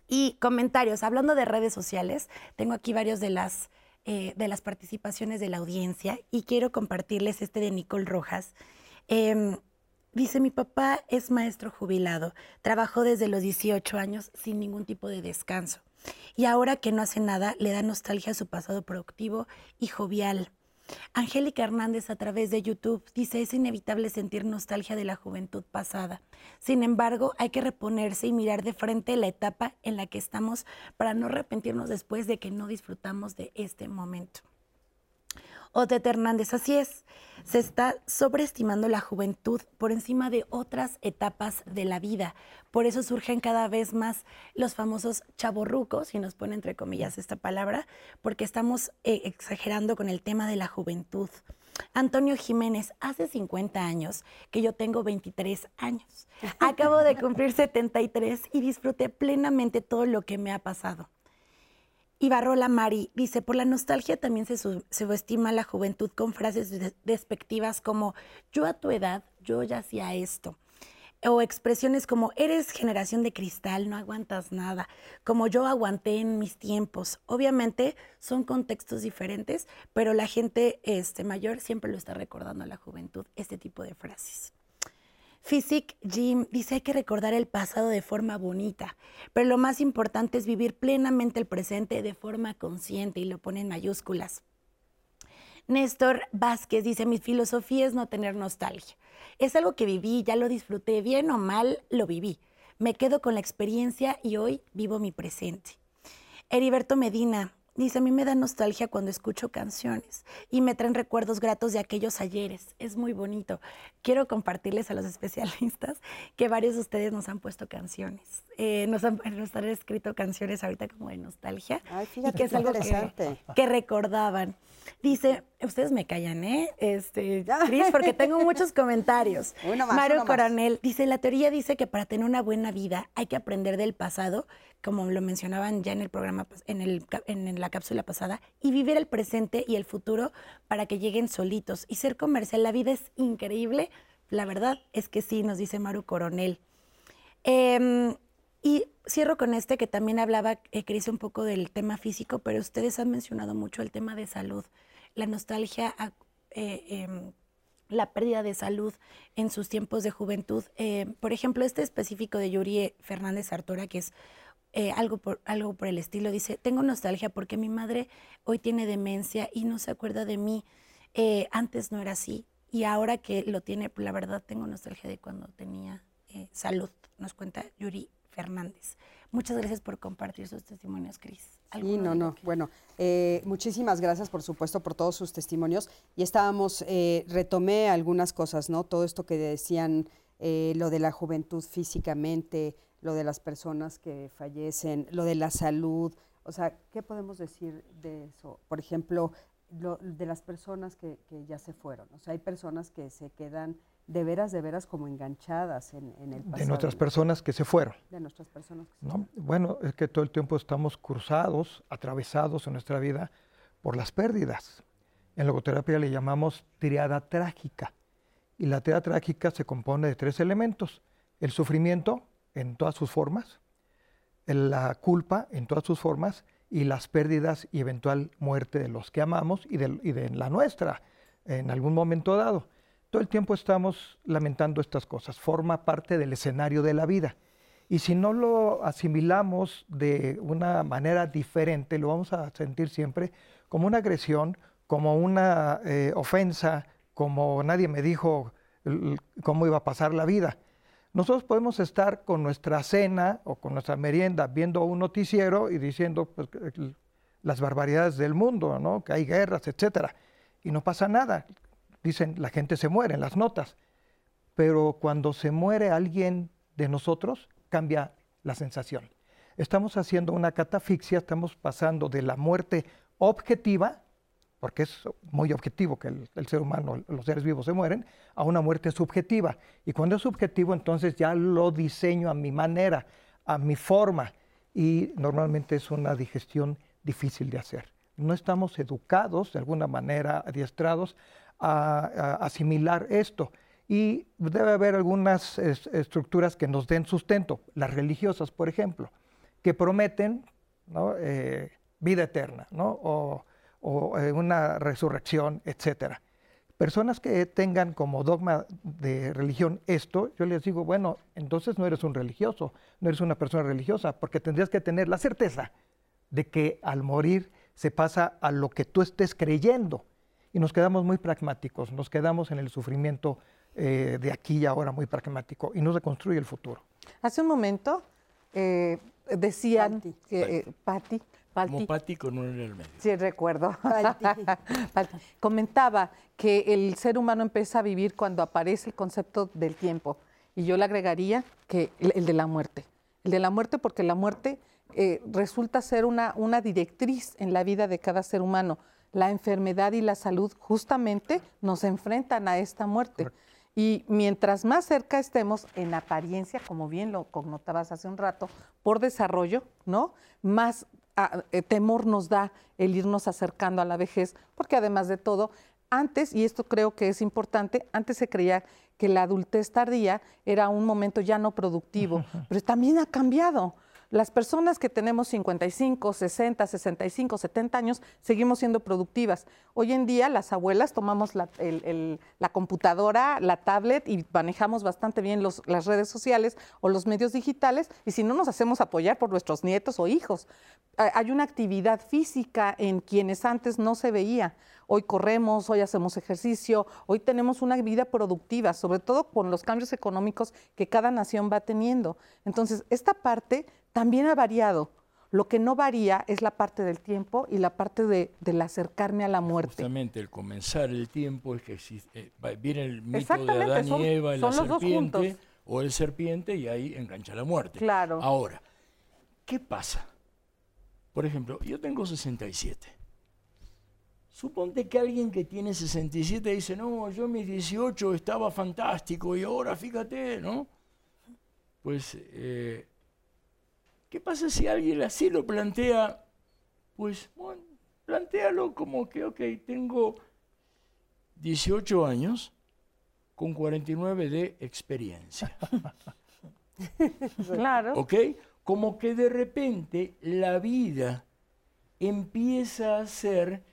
Y comentarios, hablando de redes sociales, tengo aquí varios de las eh, de las participaciones de la audiencia y quiero compartirles este de Nicole Rojas. Em, dice, mi papá es maestro jubilado, trabajó desde los 18 años sin ningún tipo de descanso y ahora que no hace nada le da nostalgia a su pasado productivo y jovial. Angélica Hernández a través de YouTube dice, es inevitable sentir nostalgia de la juventud pasada. Sin embargo, hay que reponerse y mirar de frente la etapa en la que estamos para no arrepentirnos después de que no disfrutamos de este momento. Odette Hernández, así es, se está sobreestimando la juventud por encima de otras etapas de la vida. Por eso surgen cada vez más los famosos chaborrucos, y nos pone entre comillas esta palabra, porque estamos eh, exagerando con el tema de la juventud. Antonio Jiménez, hace 50 años que yo tengo 23 años. Acabo de cumplir 73 y disfruté plenamente todo lo que me ha pasado. Y Barrola Mari dice, por la nostalgia también se subestima la juventud con frases despectivas como, yo a tu edad, yo ya hacía esto. O expresiones como, eres generación de cristal, no aguantas nada, como yo aguanté en mis tiempos. Obviamente son contextos diferentes, pero la gente este, mayor siempre lo está recordando a la juventud, este tipo de frases. Physic Jim dice hay que recordar el pasado de forma bonita, pero lo más importante es vivir plenamente el presente de forma consciente y lo pone en mayúsculas. Néstor Vázquez dice, mi filosofía es no tener nostalgia. Es algo que viví, ya lo disfruté, bien o mal, lo viví. Me quedo con la experiencia y hoy vivo mi presente. Heriberto Medina dice, a mí me da nostalgia cuando escucho canciones y me traen recuerdos gratos de aquellos ayeres. Es muy bonito. Quiero compartirles a los especialistas que varios de ustedes nos han puesto canciones. Eh, nos, han, nos han escrito canciones ahorita como de nostalgia
Ay,
y
fíjate
que es algo que, que recordaban. Dice, ustedes me callan, ¿eh? Este, Cris, porque tengo muchos comentarios.
Uno más,
Mario
uno más.
Coronel dice, la teoría dice que para tener una buena vida hay que aprender del pasado, como lo mencionaban ya en el programa, pas- en, el, en, la cápsula pasada, y vivir el presente y el futuro para que lleguen solitos. Y ser comercial, la vida es increíble. La verdad es que sí, nos dice Maru Coronel. Em, y cierro con este que también hablaba, eh, Cris, un poco del tema físico, pero ustedes han mencionado mucho el tema de salud, la nostalgia, eh, em, la pérdida de salud en sus tiempos de juventud. Eh, por ejemplo, este específico de Yuri Fernández Artora, que es eh, algo, por, algo por el estilo, dice, tengo nostalgia porque mi madre hoy tiene demencia y no se acuerda de mí. Eh, antes no era así y ahora que lo tiene, la verdad tengo nostalgia de cuando tenía eh, salud, nos cuenta Yuri Fernández. Muchas gracias por compartir sus testimonios, Cris.
Sí,
¿Alguno
no, no.
que-
Bueno, eh, muchísimas gracias, por supuesto, por todos sus testimonios. Y estábamos, eh, retomé algunas cosas, ¿no? Todo esto que decían, eh, lo de la juventud físicamente, lo de las personas que fallecen, lo de la salud. O sea, ¿qué podemos decir de eso? Por ejemplo, lo- de las personas que, que ya se fueron. O sea, hay personas que se quedan de veras, de veras como enganchadas en, en el pasado.
de nuestras personas que se fueron.
De nuestras personas que se
¿no?
fueron.
Bueno, es que todo el tiempo estamos cruzados, atravesados en nuestra vida por las pérdidas. En logoterapia le llamamos triada trágica. Y la triada trágica se compone de tres elementos. El sufrimiento en todas sus formas, la culpa en todas sus formas y las pérdidas y eventual muerte de los que amamos y de, y de la nuestra en algún momento dado. Todo el tiempo estamos lamentando estas cosas, forma parte del escenario de la vida. Y si no lo asimilamos de una manera diferente, lo vamos a sentir siempre como una agresión, como una eh, ofensa, como nadie me dijo cómo iba a pasar la vida. Nosotros podemos estar con nuestra cena o con nuestra merienda viendo un noticiero y diciendo pues, las barbaridades del mundo, ¿no? que hay guerras, etcétera, y no pasa nada. Dicen, la gente se muere en las notas, pero cuando se muere alguien de nosotros, cambia la sensación. Estamos haciendo una catafixia, estamos pasando de la muerte objetiva, porque es muy objetivo que el, ser humano, los seres vivos se mueren, a una muerte subjetiva. Y cuando es subjetivo, entonces ya lo diseño a mi manera, a mi forma, y normalmente es una digestión difícil de hacer. No estamos educados, de alguna manera, adiestrados a, asimilar esto. Y debe haber algunas es- estructuras que nos den sustento, las religiosas, por ejemplo, que prometen. Eh, vida eterna o, eh, una resurrección, etcétera. Personas que tengan como dogma de religión esto, yo les digo, bueno, entonces no eres un religioso, no eres una persona religiosa, porque tendrías que tener la certeza de que al morir se pasa a lo que tú estés creyendo. Y nos quedamos muy pragmáticos, nos quedamos en el sufrimiento eh, de aquí y ahora muy pragmático y no se construye el futuro.
Hace un momento eh, decían
Patti.
que eh, Patti, Patti,
Como Pati con un en el medio.
sí recuerdo,
Patti.
Patti, comentaba que el ser humano empieza a vivir cuando aparece el concepto del tiempo. Y yo le agregaría que el, el de la muerte. El de la muerte porque la muerte eh, resulta ser una, una directriz en la vida de cada ser humano. La enfermedad y la salud justamente nos enfrentan a esta muerte. Y mientras más cerca estemos en apariencia, como bien lo connotabas hace un rato, por desarrollo, ¿no? Más ah, eh, temor nos da el irnos acercando a la vejez, porque además de todo, antes, y esto creo que es importante, antes se creía que la adultez tardía era un momento ya no productivo, pero también ha cambiado. Las personas que tenemos 55, 60, 65, 70 años seguimos siendo productivas. Hoy en día las abuelas tomamos la, computadora, la tablet y manejamos bastante bien las redes sociales o los medios digitales y si no nos hacemos apoyar por nuestros nietos o hijos. Hay una actividad física en quienes antes no se veía. Hoy corremos, hoy hacemos ejercicio, hoy tenemos una vida productiva, sobre todo con los cambios económicos que cada nación va teniendo. Entonces, esta parte también ha variado. Lo que no varía es la parte del tiempo y la parte de, del acercarme a la muerte.
Justamente el comenzar el tiempo es que existe, eh, viene el mito de Adán y Eva, la serpiente o el serpiente y ahí engancha la muerte.
Claro.
Ahora, ¿qué pasa? Por ejemplo, yo tengo 67. Suponte que alguien que tiene 67 dice, no, yo mis 18 estaba fantástico y ahora fíjate, ¿no? Pues eh, ¿Qué pasa si alguien así lo plantea? Pues, bueno, plantealo como que, ok, tengo 18 años con 49 de experiencia.
claro.
¿Ok? Como que de repente la vida empieza a ser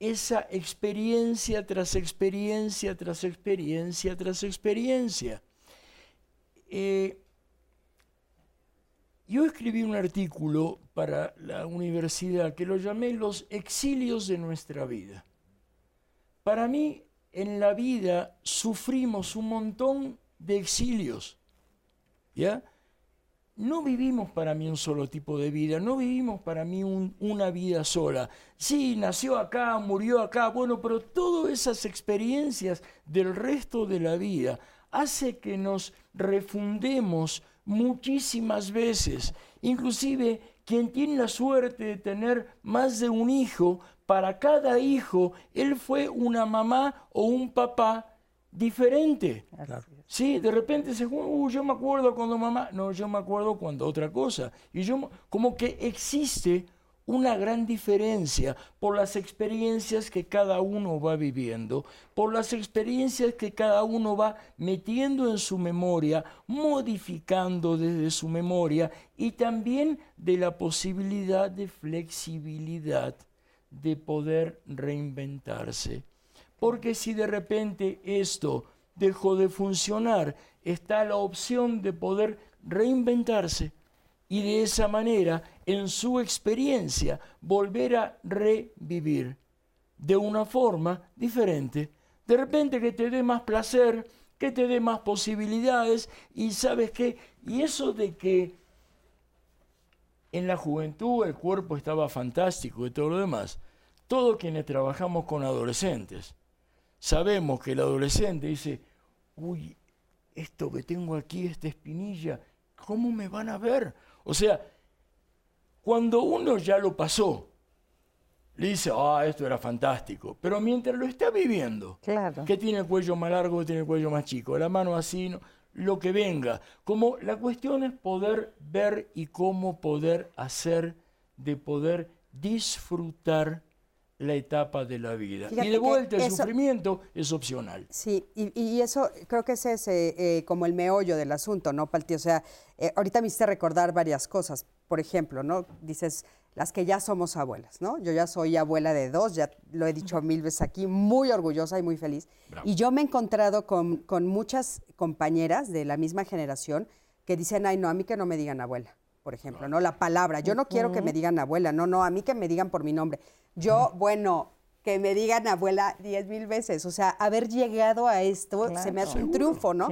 esa experiencia tras experiencia, tras experiencia, tras experiencia. Eh, yo escribí un artículo para la universidad que lo llamé Los exilios de nuestra vida. Para mí, en la vida sufrimos un montón de exilios. ¿Ya? No vivimos para mí un solo tipo de vida, no vivimos para mí una vida sola. Sí, nació acá, murió acá, bueno, pero todas esas experiencias del resto de la vida hace que nos refundemos muchísimas veces. Inclusive quien tiene la suerte de tener más de un hijo, para cada hijo, él fue una mamá o un papá diferente. Sí, de repente se, uh, yo me acuerdo cuando mamá, no, yo me acuerdo cuando otra cosa. Y yo, como que existe una gran diferencia por las experiencias que cada uno va viviendo, por las experiencias que cada uno va metiendo en su memoria, modificando desde su memoria y también de la posibilidad de flexibilidad de poder reinventarse. Porque si de repente esto dejó de funcionar, está la opción de poder reinventarse y de esa manera, en su experiencia, volver a revivir de una forma diferente. De repente que te dé más placer, que te dé más posibilidades y sabes qué, y eso de que en la juventud el cuerpo estaba fantástico y todo lo demás, todos quienes trabajamos con adolescentes, sabemos que el adolescente dice, uy, esto que tengo aquí, esta espinilla, ¿cómo me van a ver? O sea, cuando uno ya lo pasó, le dice, ah, esto era fantástico. Pero mientras lo está viviendo, que tiene el cuello más largo, que tiene el cuello más chico, la mano así, lo que venga. Como la cuestión es poder ver y cómo poder hacer, de poder disfrutar la etapa de la vida. y de vuelta el sufrimiento es opcional.
Sí, y, eso creo que ese es eh, eh, como el meollo del asunto, ¿no, Palti? O sea, eh, ahorita me hiciste recordar varias cosas. Por ejemplo, ¿no? Dices, las que ya somos abuelas, ¿no? Yo ya soy abuela de dos, ya lo he dicho mil veces aquí, muy orgullosa y muy feliz. Y yo me he encontrado con, con muchas compañeras de la misma generación que dicen, ay, no, a mí que no me digan abuela por ejemplo, ¿no? La palabra. Yo no quiero que me digan abuela, no, no, a mí que me digan por mi nombre. Yo, bueno, que me digan abuela diez mil veces. O sea, haber llegado a esto se me hace un triunfo, ¿no?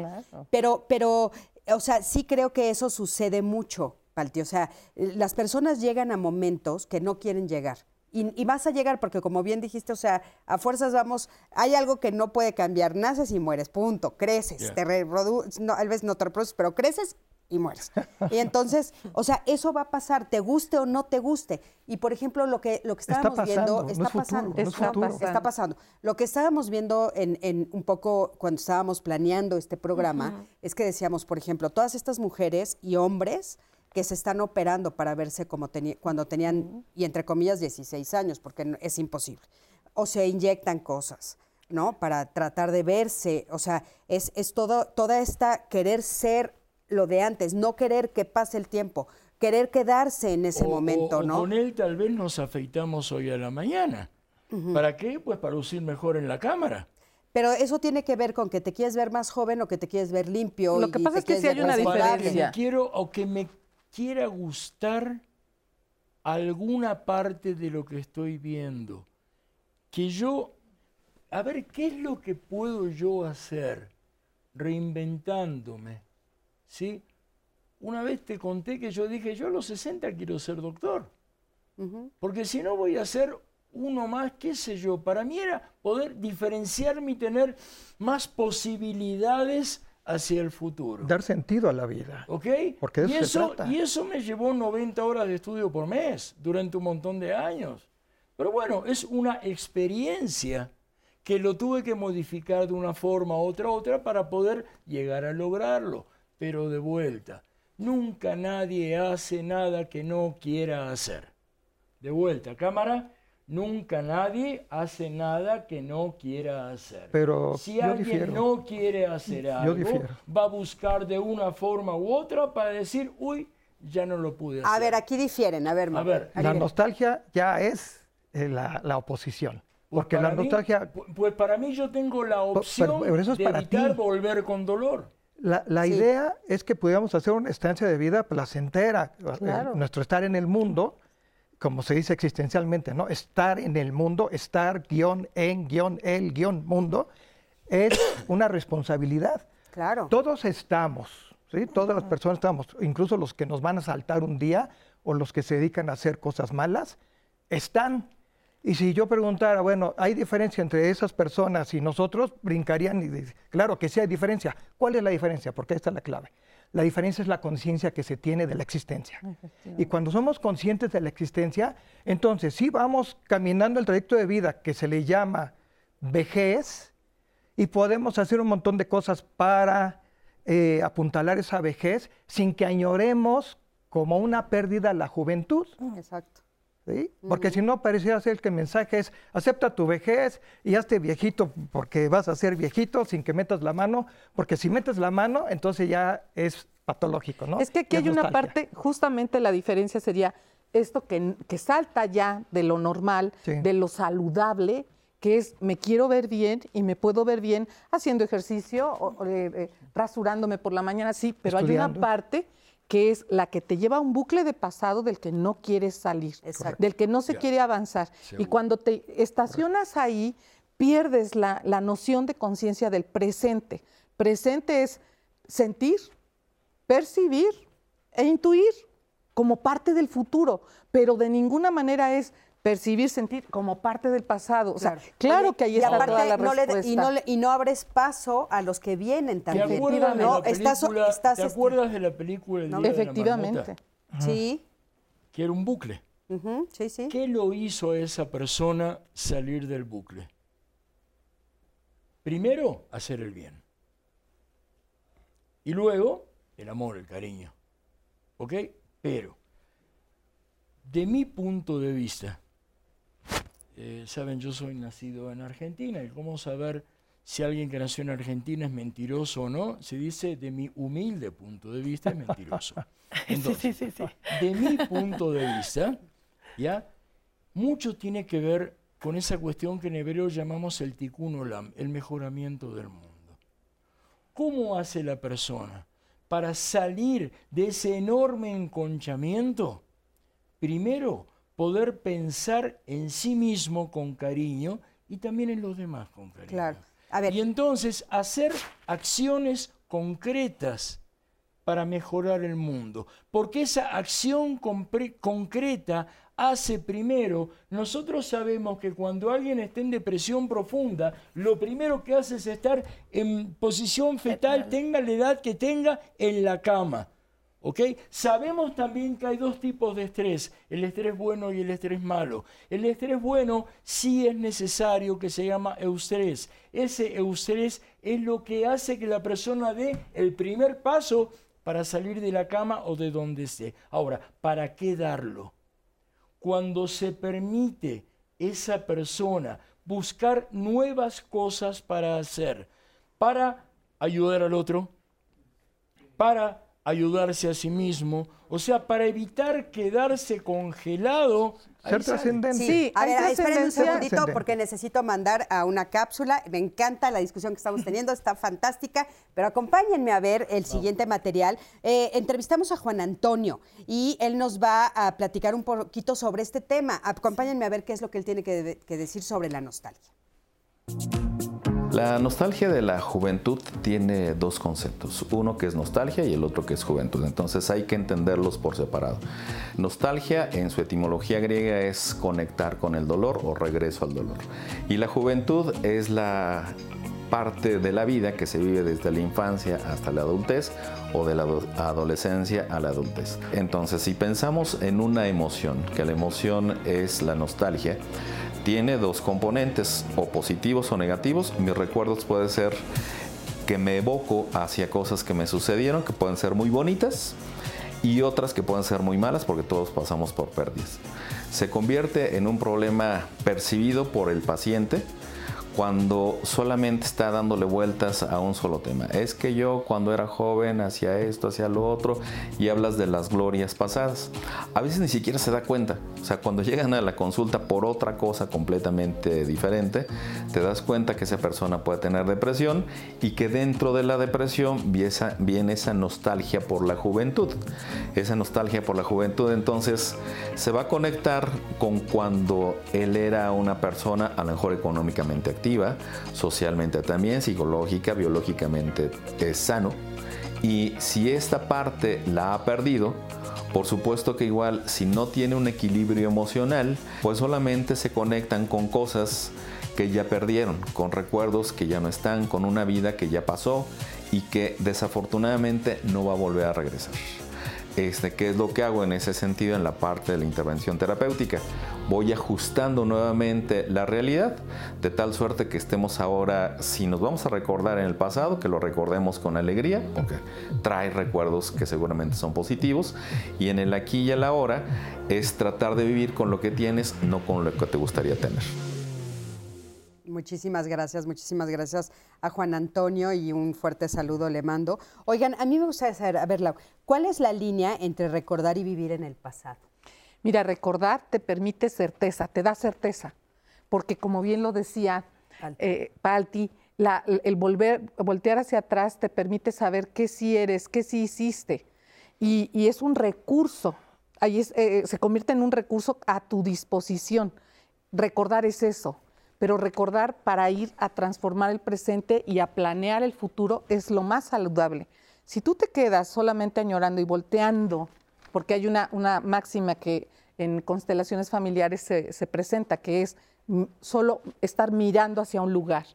Pero, pero, o sea, sí creo que eso sucede mucho, Palti. O sea, las personas llegan a momentos que no quieren llegar. Y, vas a llegar porque, como bien dijiste, o sea, a fuerzas vamos, hay algo que no puede cambiar, naces y mueres, punto, creces, te reproduces, no, tal vez no te reproduces, pero creces y mueres. Y entonces, o sea, eso va a pasar, te guste o no te guste. Y por ejemplo, lo que, lo que estábamos viendo está pasando. está, pasando. Lo que estábamos viendo en, un poco cuando estábamos planeando este programa es que decíamos, por ejemplo, todas estas mujeres y hombres que se están operando para verse como cuando tenían, y entre comillas, 16 años, porque es imposible. O se inyectan cosas. ¿no? Para tratar de verse, o sea, es, es todo, toda esta querer ser lo de antes, no querer que pase el tiempo, querer quedarse en ese
O-
momento,
o- o
¿no?
con él tal vez nos afeitamos hoy a la mañana. ¿Para qué? Pues para lucir mejor en la cámara.
Pero eso tiene que ver con que te quieres ver más joven o que te quieres ver limpio.
Lo
y
que pasa es que sí hay una
que
diferencia.
quiero o que me quiera gustar alguna parte de lo que estoy viendo. Que yo, a ver, ¿qué es lo que puedo yo hacer reinventándome? ¿Sí? Una vez te conté que yo dije, yo a los 60 quiero ser doctor. Porque si no voy a ser uno más, qué sé yo. Para mí era poder diferenciarme y tener más posibilidades hacia el futuro.
Dar sentido a la vida.
¿Ok?
Porque de
y,
eso se
eso,
trata.
y eso me llevó 90 horas de estudio por mes durante un montón de años. Pero bueno, es una experiencia que lo tuve que modificar de una forma u otra, otra para poder llegar a lograrlo. Pero de vuelta, nunca nadie hace nada que no quiera hacer. De vuelta, cámara, nunca nadie hace nada que no quiera hacer.
Pero
si alguien
difiero.
no quiere hacer algo, va a buscar de una forma u otra para decir, uy, ya no lo pude hacer.
A ver, aquí difieren. A ver,
A ver,
La nostalgia ya es eh, la, la oposición.
Pues
Porque la
para mí-
nostalgia,
pu- pues para mí yo tengo la opción
pero eso es
de
para
evitar
ti.
volver con dolor.
La, la
Sí.
idea es que pudiéramos hacer una estancia de vida placentera. eh,
Claro.
Nuestro estar en el mundo, como se dice existencialmente, ¿no? Estar en el mundo, estar guion en guion el guion mundo, es una responsabilidad.
Claro.
Todos estamos, ¿sí? Todas las personas estamos, incluso los que nos van a saltar un día o los que se dedican a hacer cosas malas, están. Y si yo preguntara, bueno, ¿hay diferencia entre esas personas y nosotros? Brincarían y dicen, claro que sí hay diferencia. ¿Cuál es la diferencia? Porque esta es la clave. La diferencia es la conciencia que se tiene de la existencia. Y cuando somos conscientes de la existencia, entonces sí vamos caminando el trayecto de vida que se le llama vejez, y podemos hacer un montón de cosas para eh, apuntalar esa vejez sin que añoremos como una pérdida la juventud.
Exacto.
¿Sí? Porque si no, pareciera ser que el mensaje es, acepta tu vejez y hazte viejito porque vas a ser viejito sin que metas la mano, porque si metes la mano, entonces ya es patológico, ¿no?
Es que aquí hay una parte, justamente la diferencia sería esto que, que salta ya de lo normal,
Sí.
de lo saludable, que es me quiero ver bien y me puedo ver bien haciendo ejercicio, o- o, eh, eh, rasurándome por la mañana, sí, pero hay una parte que es la que te lleva a un bucle de pasado del que no quieres salir,
Exacto.
del que no se quiere avanzar. Y cuando te estacionas ahí, pierdes la, la noción de conciencia del presente. Presente es sentir, percibir e intuir como parte del futuro, pero de ninguna manera es percibir, sentir como parte del pasado. O sea, claro que ahí
y
está
aparte
toda la
no le- y, no le- y no abres paso a los que vienen
¿Te
también.
acuerdas, de
No,
la
estás-
película,
estás,
¿te
este,
acuerdas de la película El Día de la
Efectivamente.
Marmota?
Sí,
Que era un bucle.
ujú, sí, sí.
¿Qué lo hizo a esa persona salir del bucle? Primero, hacer el bien. Y luego, el amor, el cariño. ¿Ok? Pero, de mi punto de vista, eh, saben, yo soy nacido en Argentina y cómo saber si alguien que nació en Argentina es mentiroso o no, se dice de mi humilde punto de vista es mentiroso. Entonces, de mi punto de vista, ¿ya? Mucho tiene que ver con esa cuestión que en hebreo llamamos el tikkun olam, el mejoramiento del mundo. ¿Cómo hace la persona para salir de ese enorme enconchamiento? Primero, poder pensar en sí mismo con cariño y también en los demás con cariño.
Claro. A ver,
Y entonces hacer acciones concretas para mejorar el mundo. Porque esa acción concreta hace primero, nosotros sabemos que cuando alguien está en depresión profunda, lo primero que hace es estar en posición fetal, tenga la edad que tenga, en la cama. ¿Ok? Sabemos también que hay dos tipos de estrés, el estrés bueno y el estrés malo. El estrés bueno sí es necesario que se llama eustrés. Ese eustrés es lo que hace que la persona dé el primer paso para salir de la cama o de donde esté. Ahora, ¿para qué darlo? Cuando se permite esa persona buscar nuevas cosas para hacer, para ayudar al otro, para ayudarse a sí mismo, o sea, para evitar quedarse congelado.
Ser trascendente.
Sí, a ver, esperen un segundito porque necesito mandar a una cápsula. Me encanta la discusión que estamos teniendo, está fantástica, pero acompáñenme a ver el siguiente material. Eh, entrevistamos a Juan Antonio y él nos va a platicar un poquito sobre este tema. Acompáñenme a ver qué es lo que él tiene que, que decir sobre la nostalgia.
La nostalgia de la juventud tiene dos conceptos, uno que es nostalgia y el otro que es juventud, entonces hay que entenderlos por separado. Nostalgia en su etimología griega es conectar con el dolor o regreso al dolor. Y la juventud es la parte de la vida que se vive desde la infancia hasta la adultez o de la ado- adolescencia a la adultez. Entonces, si pensamos en una emoción, que la emoción es la nostalgia, tiene dos componentes, o positivos o negativos. Mis recuerdos pueden ser que me evoco hacia cosas que me sucedieron, que pueden ser muy bonitas, y otras que pueden ser muy malas porque todos pasamos por pérdidas. Se convierte en un problema percibido por el paciente cuando solamente está dándole vueltas a un solo tema. Es que yo cuando era joven hacía esto, hacía lo otro y hablas de las glorias pasadas. A veces ni siquiera se da cuenta. O sea, cuando llegan a la consulta por otra cosa completamente diferente, te das cuenta que esa persona puede tener depresión y que dentro de la depresión viene esa, nostalgia por la juventud. Esa nostalgia por la juventud entonces se va a conectar con cuando él era una persona a lo mejor económicamente socialmente también, psicológica, biológicamente es sano. Y si esta parte la ha perdido, por supuesto que igual si no tiene un equilibrio emocional, pues solamente se conectan con cosas que ya perdieron, con recuerdos que ya no están, con una vida que ya pasó y que desafortunadamente no va a volver a regresar. Este, ¿Qué es lo que hago en ese sentido en la parte de la intervención terapéutica? Voy ajustando nuevamente la realidad de tal suerte que estemos ahora, si nos vamos a recordar en el pasado, que lo recordemos con alegría, porque trae recuerdos que seguramente son positivos, y en el aquí y el ahora es tratar de vivir con lo que tienes, no con lo que te gustaría tener.
Muchísimas gracias, muchísimas gracias a Juan Antonio y un fuerte saludo le mando. Oigan, a mí me gustaría saber, a ver, Lau, ¿cuál es la línea entre recordar y vivir en el pasado?
Mira, recordar te permite certeza, te da certeza, porque como bien lo decía
Palti.
eh, Palti, la- el volver, voltear hacia atrás te permite saber qué sí eres, qué sí hiciste, y, y es un recurso, ahí es, eh, se convierte en un recurso a tu disposición. Recordar es eso, pero recordar para ir a transformar el presente y a planear el futuro es lo más saludable. Si tú te quedas solamente añorando y volteando, porque hay una, una máxima que en constelaciones familiares se, se presenta, que es solo estar mirando hacia un lugar.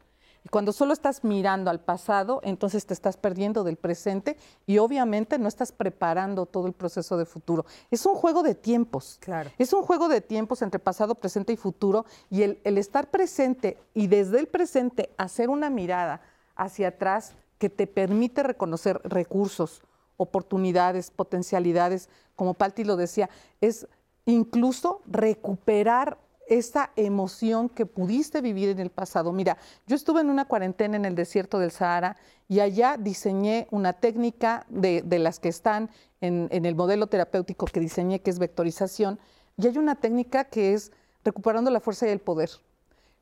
Y cuando solo estás mirando al pasado, entonces te estás perdiendo del presente y obviamente no estás preparando todo el proceso de futuro. Es un juego de tiempos.
Claro.
Es un juego de tiempos entre pasado, presente y futuro y el, el estar presente y desde el presente hacer una mirada hacia atrás que te permite reconocer recursos, oportunidades, potencialidades, como Palti lo decía, es incluso recuperar esa emoción que pudiste vivir en el pasado. Mira, yo estuve en una cuarentena en el desierto del Sahara y allá diseñé una técnica de, de las que están en, en el modelo terapéutico que diseñé, que es vectorización, y hay una técnica que es recuperando la fuerza y el poder.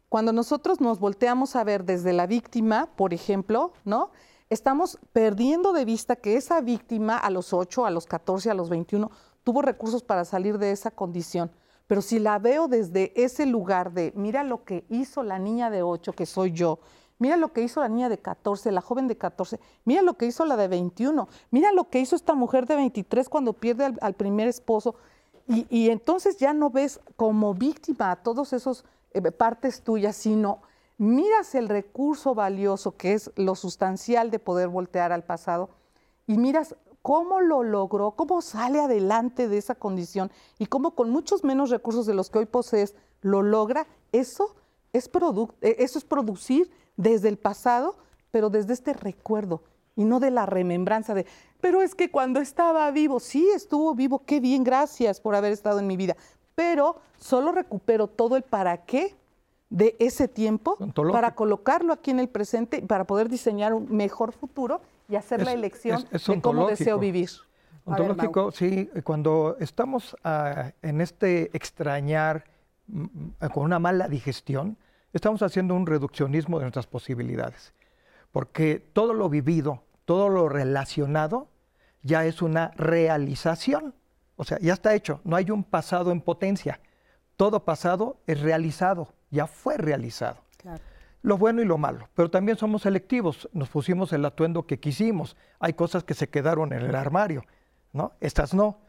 Cuando nosotros nos volteamos a ver desde la víctima, por ejemplo, ¿no? Estamos perdiendo de vista que esa víctima a los 8, a los 14, a los 21 tuvo recursos para salir de esa condición. Pero si la veo desde ese lugar de, mira lo que hizo la niña de 8, que soy yo, mira lo que hizo la niña de 14, la joven de 14, mira lo que hizo la de 21, mira lo que hizo esta mujer de 23 cuando pierde al, primer esposo. Y, y entonces ya no ves como víctima a todos esos eh, partes tuyas, sino miras el recurso valioso que es lo sustancial de poder voltear al pasado y miras cómo lo logró, cómo sale adelante de esa condición y cómo con muchos menos recursos de los que hoy posees lo logra, eso es, eh, eso es producir desde el pasado, pero desde este recuerdo y no de la remembranza de, pero es que cuando estaba vivo, sí estuvo vivo, qué bien, gracias por haber estado en mi vida, pero solo recupero todo el para qué de ese tiempo para colocarlo aquí en el presente, para poder diseñar un mejor futuro y hacer la elección
es- es
de cómo deseo vivir.
Ontológico, sí, cuando estamos ah, en este extrañar mm, con una mala digestión, estamos haciendo un reduccionismo de nuestras posibilidades. Porque todo lo vivido, todo lo relacionado, ya es una realización. O sea, ya está hecho, no hay un pasado en potencia. Todo pasado es realizado, ya fue realizado
Claro.
Lo bueno y lo malo, pero también somos selectivos, nos pusimos el atuendo que quisimos, hay cosas que se quedaron en el armario, ¿no? Estas no,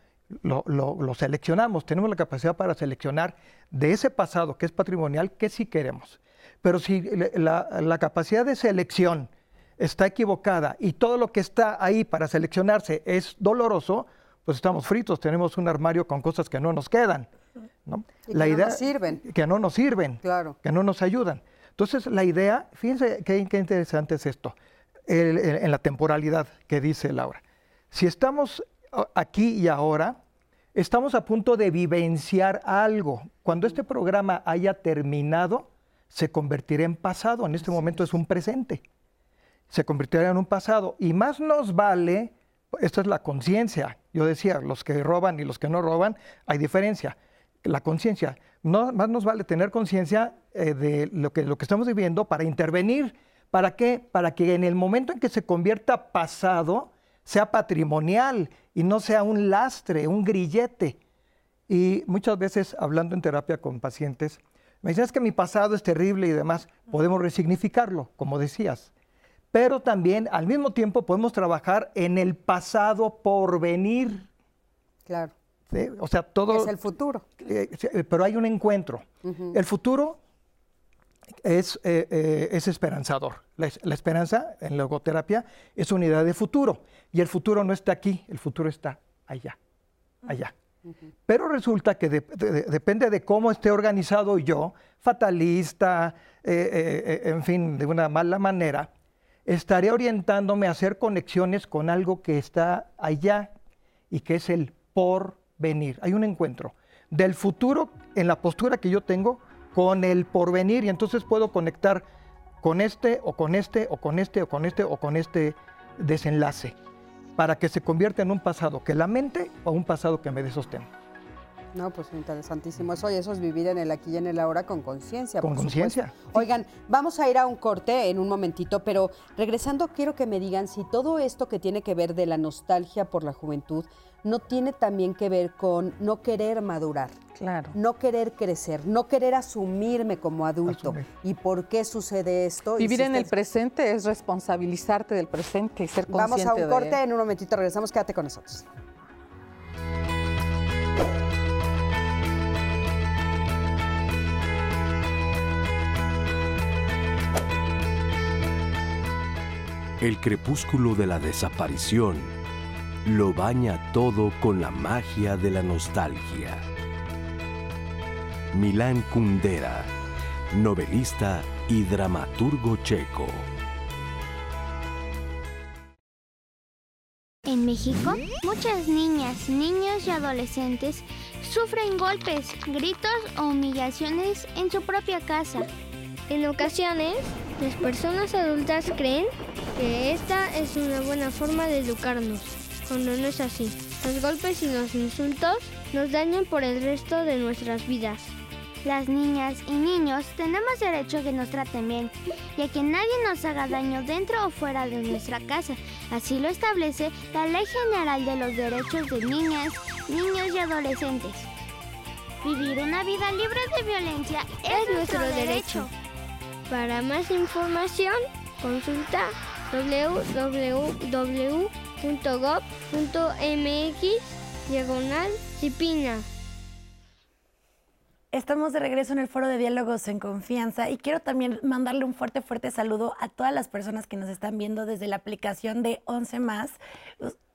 lo, lo- lo seleccionamos, tenemos la capacidad para seleccionar de ese pasado que es patrimonial, que sí queremos. Pero si la, la capacidad de selección está equivocada y todo lo que está ahí para seleccionarse es doloroso, pues estamos fritos, tenemos un armario con cosas que no nos quedan. ¿no?
Y que no nos sirven.
Que no nos sirven
Claro.
que no nos ayudan. Entonces, la idea, fíjense qué, qué interesante es esto, el- el- en la temporalidad que dice Laura. Si estamos a- aquí y ahora, estamos a punto de vivenciar algo. Cuando este programa haya terminado, se convertirá en pasado. En este momento es un presente. Se convertirá en un pasado. Y más nos vale, esta es la conciencia. Yo decía, los que roban y los que no roban, hay diferencia la conciencia. No, más nos vale tener conciencia eh, de lo que, lo que estamos viviendo para intervenir. ¿Para qué? Para que en el momento en que se convierta pasado, sea patrimonial y no sea un lastre, un grillete. Y muchas veces hablando en terapia con pacientes, me dicen, que mi pasado es terrible y demás. Podemos resignificarlo, como decías. Pero también al mismo tiempo podemos trabajar en el pasado por venir.
Claro.
O sea, todo...
Es el futuro.
Eh, eh, pero hay un encuentro. El futuro es, eh, es esperanzador. La, es- la esperanza en logoterapia es unidad de futuro. Y el futuro no está aquí, el futuro está allá, allá. Pero resulta que de- de- de- depende de cómo esté organizado yo, fatalista, en fin, de una mala manera, estaré orientándome a hacer conexiones con algo que está allá y que es el porvenir. Hay un encuentro del futuro en la postura que yo tengo con el porvenir y entonces puedo conectar con este o con este o con este o con este o con este desenlace para que se convierta en un pasado que lamente o un pasado que me dé sostén.
No, pues interesantísimo eso y eso es vivir en el aquí y en el ahora con conciencia.
Con conciencia.
Oigan, vamos a ir a un corte en un momentito, pero regresando quiero que me digan si todo esto que tiene que ver de la nostalgia por la juventud no tiene también que ver con no querer madurar,
Claro.
no querer crecer, no querer asumirme como adulto.
Asumir.
¿Y por qué sucede esto? Y
Vivir
si
en el presente es responsabilizarte del presente y ser consciente
Vamos a un
de
corte,
él.
en un momentito regresamos, quédate con nosotros.
El crepúsculo de la desaparición lo baña todo con la magia de la nostalgia. Milán Kundera, novelista y dramaturgo checo.
En México, muchas niñas, niños y adolescentes sufren golpes, gritos o humillaciones en su propia casa.
En ocasiones, las personas adultas creen que esta es una buena forma de educarnos, cuando no es así. Los golpes y los insultos nos dañan por el resto de nuestras vidas.
Las niñas y niños tenemos derecho a que nos traten bien y a que nadie nos haga daño dentro o fuera de nuestra casa. Así lo establece la Ley General de los Derechos de Niñas, Niños y Adolescentes. Vivir una vida libre de violencia es, nuestro derecho.
Para más información, consulta www.gov.mx diagonal Cipina.
Estamos de regreso en el foro de diálogos en confianza y quiero también mandarle un fuerte, fuerte saludo a todas las personas que nos están viendo desde la aplicación de 11 más.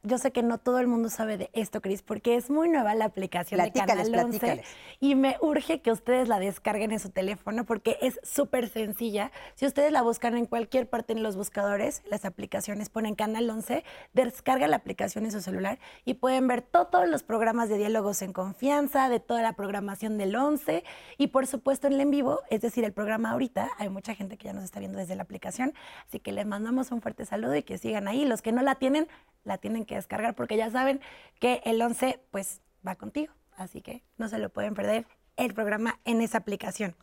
Yo sé que no todo el mundo sabe de esto, Cris, porque es muy nueva la aplicación de Canal 11 y me urge que ustedes la descarguen en su teléfono porque es súper sencilla. Si ustedes la buscan en cualquier parte en los buscadores, las aplicaciones ponen Canal 11, descarga la aplicación en su celular y pueden ver todos los programas de diálogos en confianza, de toda la programación del 11 y por supuesto en el en vivo, es decir, el programa ahorita, hay mucha gente que ya nos está viendo desde la aplicación, así que les mandamos un fuerte saludo y que sigan ahí. Los que no la tienen, la tienen que descargar porque ya saben que el 11 pues va contigo, así que no se lo pueden perder el programa en esa aplicación.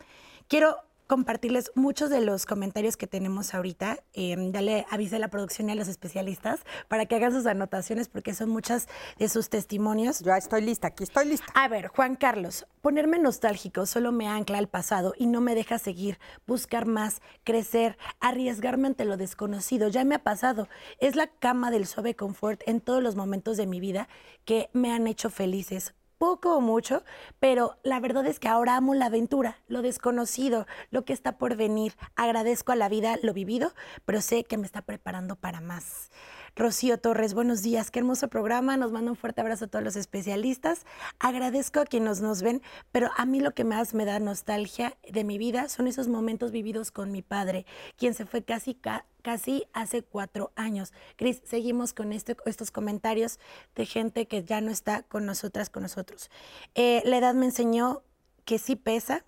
Quiero compartirles muchos de los comentarios que tenemos ahorita. Eh, ya le avisé a la producción y a los especialistas para que hagan sus anotaciones porque son muchas de sus testimonios.
Ya estoy lista, aquí estoy lista.
A ver, Juan Carlos, ponerme nostálgico solo me ancla al pasado y no me deja seguir, buscar más, crecer, arriesgarme ante lo desconocido. Ya me ha pasado. Es la cama del suave confort en todos los momentos de mi vida que me han hecho felices poco o mucho, pero la verdad es que ahora amo la aventura, lo desconocido, lo que está por venir. Agradezco a la vida lo vivido, pero sé que me está preparando para más. Rocío Torres, buenos días, qué hermoso programa, nos manda un fuerte abrazo a todos los especialistas. Agradezco a quienes nos ven, pero a mí lo que más me da nostalgia de mi vida son esos momentos vividos con mi padre, quien se fue casi casi hace cuatro años. Cris, seguimos con este, estos comentarios de gente que ya no está con nosotras, con nosotros. Eh, la edad me enseñó que sí pesa,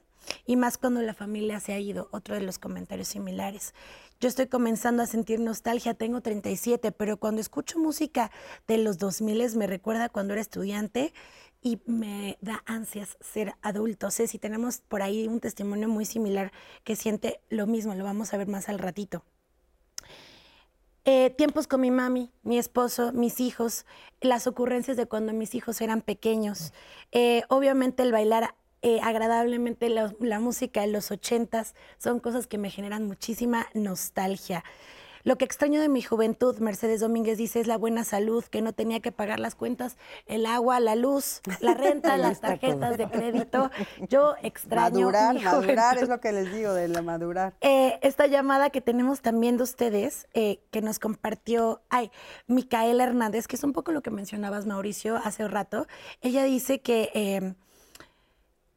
y más cuando la familia se ha ido, otro de los comentarios similares. Yo estoy comenzando a sentir nostalgia, tengo 37, pero cuando escucho música de los 2000 me recuerda cuando era estudiante y me da ansias ser adulto. Sé si tenemos por ahí un testimonio muy similar que siente lo mismo, lo vamos a ver más al ratito. Eh, tiempos con mi mami, mi esposo, mis hijos, las ocurrencias de cuando mis hijos eran pequeños. Eh, obviamente el bailar eh, agradablemente la, música de los ochentas son cosas que me generan muchísima nostalgia. Lo que extraño de mi juventud, Mercedes Domínguez dice, es la buena salud, que no tenía que pagar las cuentas, el agua, la luz, la renta, las tarjetas de crédito. Yo extraño.
Madurar, madurar es lo que les digo de la madurar.
Eh, esta llamada que tenemos también de ustedes, eh, que nos compartió, ay, Micaela Hernández, que es un poco lo que mencionabas, Mauricio, hace un rato. Ella dice que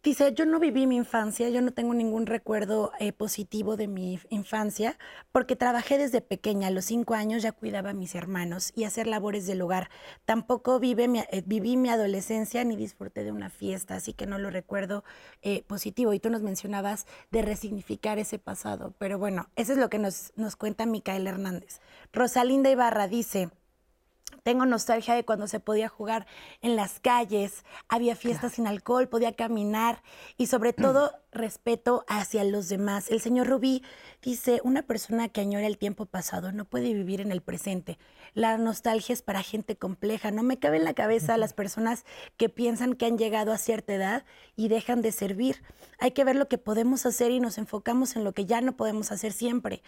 Dice, yo no viví mi infancia, yo no tengo ningún recuerdo eh, positivo de mi infancia, porque trabajé desde pequeña, a los cinco años ya cuidaba a mis hermanos y hacer labores del hogar. Tampoco eh, viví mi adolescencia ni disfruté de una fiesta, así que no lo recuerdo eh, positivo. Y tú nos mencionabas de resignificar ese pasado, pero bueno, eso es lo que nos cuenta Micael Hernández. Rosalinda Ibarra dice, tengo nostalgia de cuando se podía jugar en las calles, había fiestas sin alcohol, podía caminar y sobre todo respeto hacia los demás. El señor Rubí dice, una persona que añora el tiempo pasado no puede vivir en el presente. La nostalgia es para gente compleja. No me cabe en la cabeza las personas que piensan que han llegado a cierta edad y dejan de servir. Hay que ver lo que podemos hacer y nos enfocamos en lo que ya no podemos hacer siempre.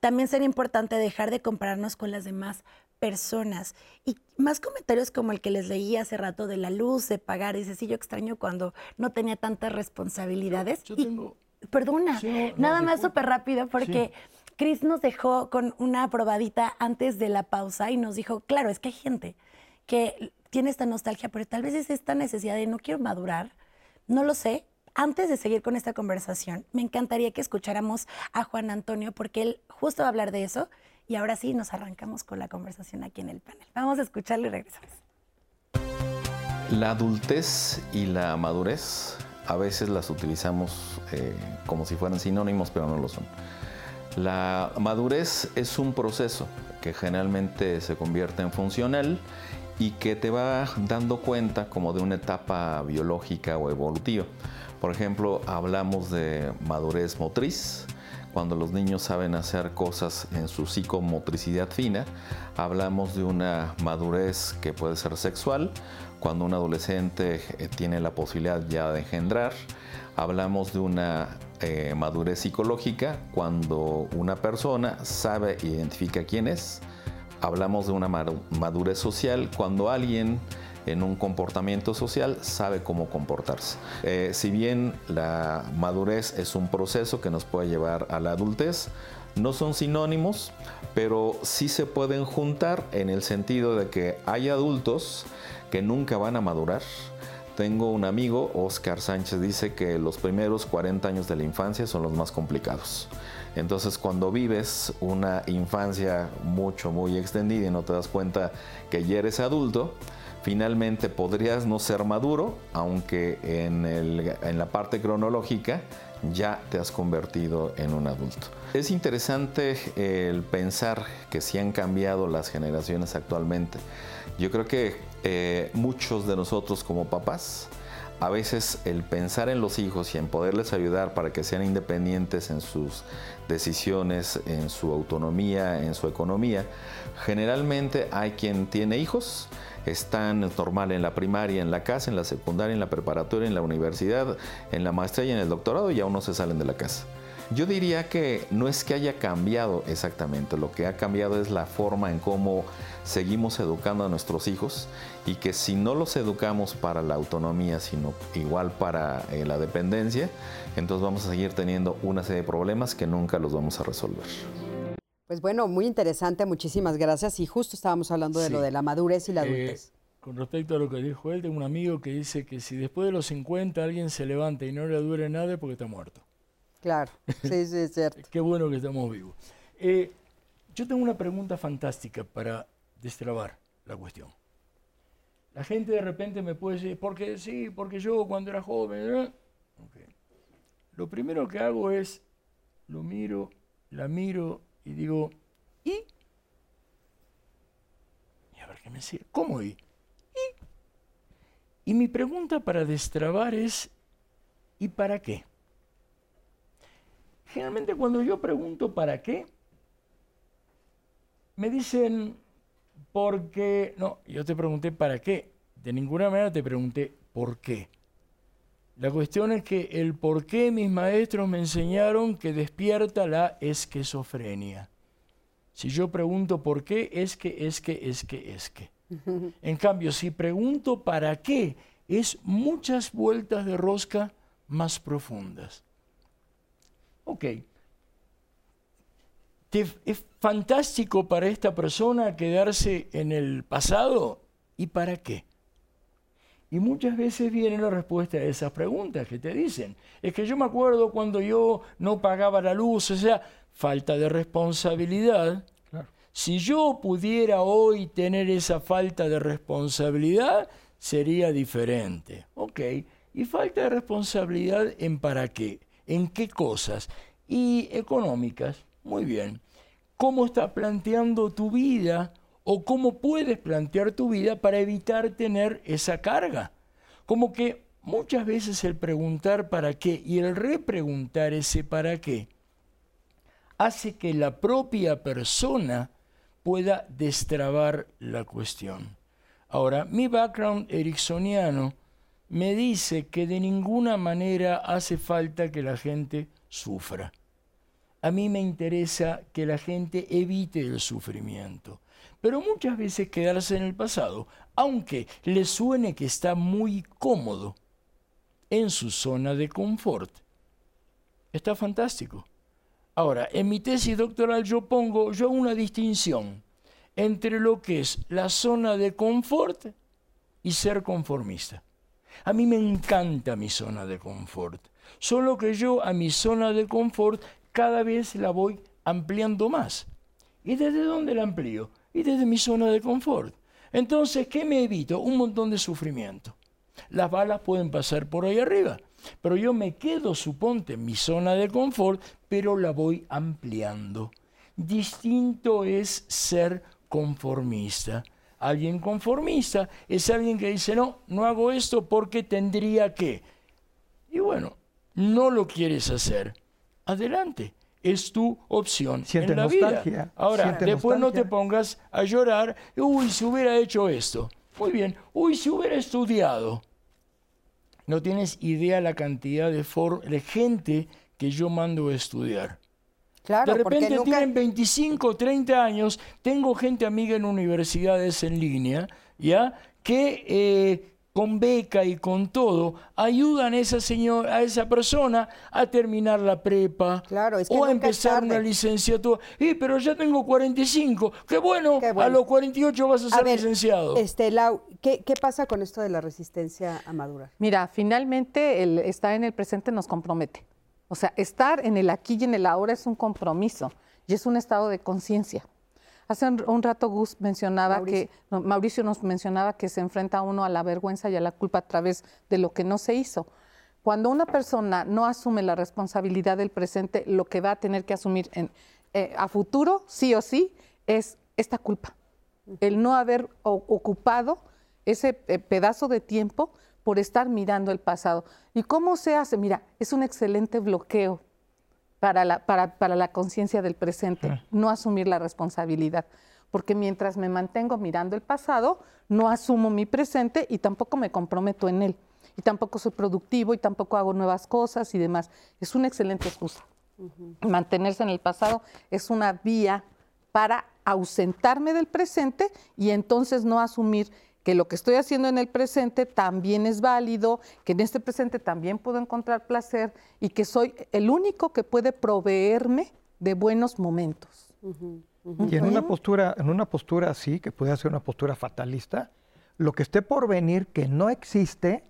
También sería importante dejar de compararnos con las demás personas. Y más comentarios como el que les leí hace rato de la luz, de pagar. Dice, sí, yo extraño cuando no tenía tantas responsabilidades.
Yo, tengo...
perdona, nada más súper rápido porque... Chris nos dejó con una probadita antes de la pausa y nos dijo, claro, es que hay gente que tiene esta nostalgia, pero tal vez es esta necesidad de no quiero madurar, no lo sé. Antes de seguir con esta conversación, me encantaría que escucháramos a Juan Antonio porque él justo va a hablar de eso y ahora sí, nos arrancamos con la conversación aquí en el panel. Vamos a escucharlo y regresamos.
La adultez y la madurez a veces las utilizamos eh, como si fueran sinónimos, pero no lo son. La madurez es un proceso que generalmente se convierte en funcional y que te va dando cuenta como de una etapa biológica o evolutiva. Por ejemplo, hablamos de madurez motriz, cuando los niños saben hacer cosas en su psicomotricidad fina, hablamos de una madurez que puede ser sexual, cuando un adolescente eh, tiene la posibilidad ya de engendrar, hablamos de una eh, madurez psicológica, cuando una persona sabe identifica quién es, hablamos de una madurez social, cuando alguien en un comportamiento social sabe cómo comportarse. Eh, si bien la madurez es un proceso que nos puede llevar a la adultez, No son sinónimos, pero sí se pueden juntar en el sentido de que hay adultos que nunca van a madurar. Tengo un amigo, Oscar Sánchez, dice que los primeros 40 años de la infancia son los más complicados. Entonces cuando vives una infancia mucho, muy extendida y no te das cuenta que ya eres adulto, finalmente podrías no ser maduro, aunque en, la parte cronológica ya te has convertido en un adulto. Es interesante el pensar que sí han cambiado las generaciones actualmente. Yo creo que eh, muchos de nosotros como papás, a veces el pensar en los hijos y en poderles ayudar para que sean independientes en sus decisiones, en su autonomía, en su economía, generalmente hay quien tiene hijos, están normal en la primaria, en la casa, en la secundaria, en la preparatoria, en la universidad, en la maestría y en el doctorado y aún no se salen de la casa. Yo diría que no es que haya cambiado exactamente, lo que ha cambiado es la forma en cómo seguimos educando a nuestros hijos y que si no los educamos para la autonomía, sino igual para eh, la dependencia, entonces vamos a seguir teniendo una serie de problemas que nunca los vamos a resolver.
Pues bueno, muy interesante, muchísimas gracias. Y justo estábamos hablando de lo de la madurez y la
Eh,
adultez.
con respecto a lo que dijo él, tengo un amigo que dice que si después de los 50 alguien se levanta y no le duele nada es porque está muerto.
Claro, sí, sí, es cierto.
Qué bueno que estamos vivos. Eh, yo tengo una pregunta fantástica para destrabar la cuestión. La gente de repente me puede decir, porque sí, porque yo cuando era joven... ¿eh?". Lo primero que hago es, lo miro, la miro y digo, ¿y? Y a ver qué me decía, ¿cómo y? ¿Y? Y mi pregunta para destrabar es, ¿y para qué? Generalmente cuando yo pregunto para qué, me dicen porque... No, yo te pregunté para qué. De ninguna manera te pregunté por qué. La cuestión es que el por qué mis maestros me enseñaron que despierta la esquizofrenia. Si yo pregunto por qué, es que, es que, es que, es que. En cambio, si pregunto para qué, es muchas vueltas de rosca más profundas. Ok. ¿Es fantástico para esta persona quedarse en el pasado? ¿Y para qué? Y muchas veces viene la respuesta a esas preguntas que te dicen. Es que yo me acuerdo cuando yo no pagaba la luz, o sea, falta de responsabilidad. Si yo pudiera hoy tener esa falta de responsabilidad, sería diferente. Ok, y falta de responsabilidad en para qué, en qué cosas. Y económicas, muy bien. ¿Cómo estás planteando tu vida o cómo puedes plantear tu vida para evitar tener esa carga? Como que muchas veces el preguntar para qué y el repreguntar ese para qué hace que la propia persona pueda destrabar la cuestión. Ahora, mi background ericksoniano me dice que de ninguna manera hace falta que la gente sufra. A mí me interesa que la gente evite el sufrimiento. Pero muchas veces quedarse en el pasado, aunque le suene que está muy cómodo en su zona de confort, está fantástico. Ahora, en mi tesis doctoral yo pongo yo una distinción entre lo que es la zona de confort y ser conformista. A mí me encanta mi zona de confort, solo que yo a mi zona de confort cada vez la voy ampliando más. ¿Y desde dónde la amplío? Y desde mi zona de confort. Entonces, ¿qué me evito? Un montón de sufrimiento. Las balas pueden pasar por ahí arriba, pero yo me quedo, suponte, en mi zona de confort, pero la voy ampliando. Distinto es ser conformista. Alguien conformista es alguien que dice, no, no hago esto porque tendría que. Y bueno, no lo quieres hacer. Adelante, es tu opción
Siente
en la
nostalgia,
vida. Ahora,
siente
después no te pongas a llorar, uy, si hubiera hecho esto. Muy bien, uy, si hubiera estudiado. No tienes idea la cantidad de, for- de gente que yo mando a estudiar.
Claro,
de repente
nunca-
tienen 25, 30 años. Tengo gente amiga en universidades en línea, ¿ya? Que eh, con beca y con todo, ayudan a esa, señor, a esa persona a terminar la prepa
Claro, es que
o a empezar una licenciatura. Eh, pero ya tengo 45. Qué bueno,
Qué bueno.
a los 48 vas a ser
ver,
licenciado.
este, Lau, ¿qué, qué pasa con esto de la resistencia a madurar?
Mira, finalmente el estar en el presente nos compromete. O sea, estar en el aquí y en el ahora es un compromiso y es un estado de conciencia. Hace un, un rato Gus mencionaba
Mauricio.
que, no, Mauricio nos mencionaba que se enfrenta uno a la vergüenza y a la culpa a través de lo que no se hizo. Cuando una persona no asume la responsabilidad del presente, lo que va a tener que asumir en, eh, a futuro, sí o sí, es esta culpa. El no haber ocupado ese eh, pedazo de tiempo por estar mirando el pasado. ¿Y cómo se hace? Mira, es un excelente bloqueo para la, para, para la conciencia del presente, no asumir la responsabilidad. Porque mientras me mantengo mirando el pasado, no asumo mi presente y tampoco me comprometo en él. Y tampoco soy productivo y tampoco hago nuevas cosas y demás. Es una excelente excusa. Mantenerse en el pasado es una vía para ausentarme del presente y entonces no asumir que lo que estoy haciendo en el presente también es válido, que en este presente también puedo encontrar placer y que soy el único que puede proveerme de buenos momentos.
Y en una postura, en una postura así, que puede ser una postura fatalista, lo que esté por venir que no existe,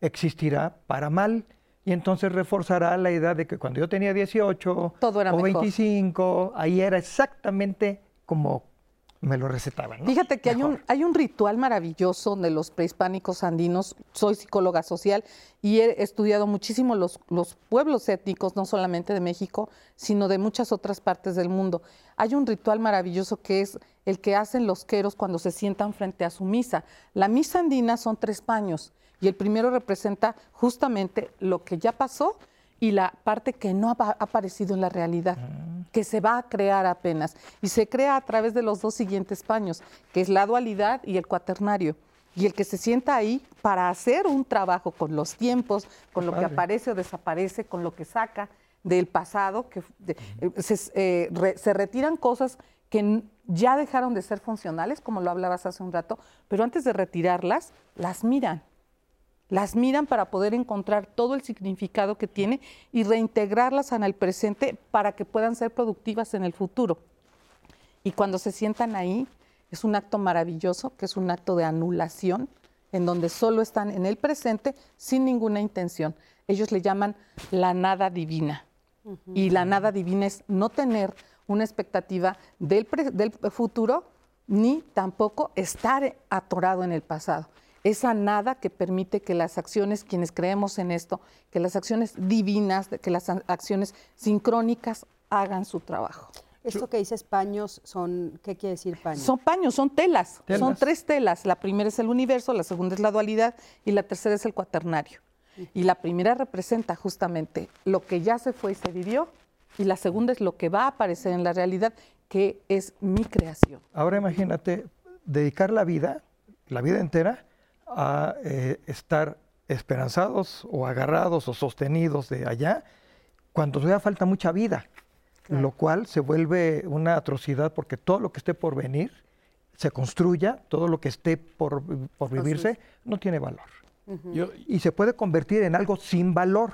existirá para mal. Y entonces reforzará la idea de que cuando yo tenía 18
Todo era
o
mejor.
25, ahí era exactamente como me lo recetaban. ¿no?
Fíjate que hay un, hay un ritual maravilloso de los prehispánicos andinos. Soy psicóloga social y he estudiado muchísimo los, los pueblos étnicos, no solamente de México, sino de muchas otras partes del mundo. Hay un ritual maravilloso que es el que hacen los queros cuando se sientan frente a su misa. La misa andina son tres paños y el primero representa justamente lo que ya pasó y la parte que no ha pa- ha aparecido en la realidad, que se va a crear apenas. Y se crea a través de los dos siguientes paños, que es la dualidad y el cuaternario. Y el que se sienta ahí para hacer un trabajo con los tiempos, con lo que aparece o desaparece, con lo que saca del pasado, que de- eh, se, eh, re- se retiran cosas que ya dejaron de ser funcionales, como lo hablabas hace un rato, pero antes de retirarlas, las miran las miran para poder encontrar todo el significado que tiene y reintegrarlas en el presente para que puedan ser productivas en el futuro. Y cuando se sientan ahí, es un acto maravilloso, que es un acto de anulación, en donde solo están en el presente sin ninguna intención. Ellos le llaman la nada divina. Y la nada divina es no tener una expectativa del, futuro ni tampoco estar atorado en el pasado. Esa nada que permite que las acciones, quienes creemos en esto, que las acciones divinas, que las acciones sincrónicas hagan su trabajo.
Esto que dices paños son, ¿qué quiere decir paños?
Son paños, son telas, son
Telas.
tres telas. La primera es el universo, la segunda es la dualidad y la tercera es el cuaternario. Y la primera representa justamente lo que ya se fue y se vivió y la segunda es lo que va a aparecer en la realidad, que es mi creación.
Ahora imagínate dedicar la vida, la vida entera, a eh, estar esperanzados o agarrados o sostenidos de allá, cuando todavía falta mucha vida, lo cual se vuelve una atrocidad porque todo lo que esté por venir se construya, todo lo que esté por, por vivirse, no tiene valor.
Yo-
Y se puede convertir en algo sin valor.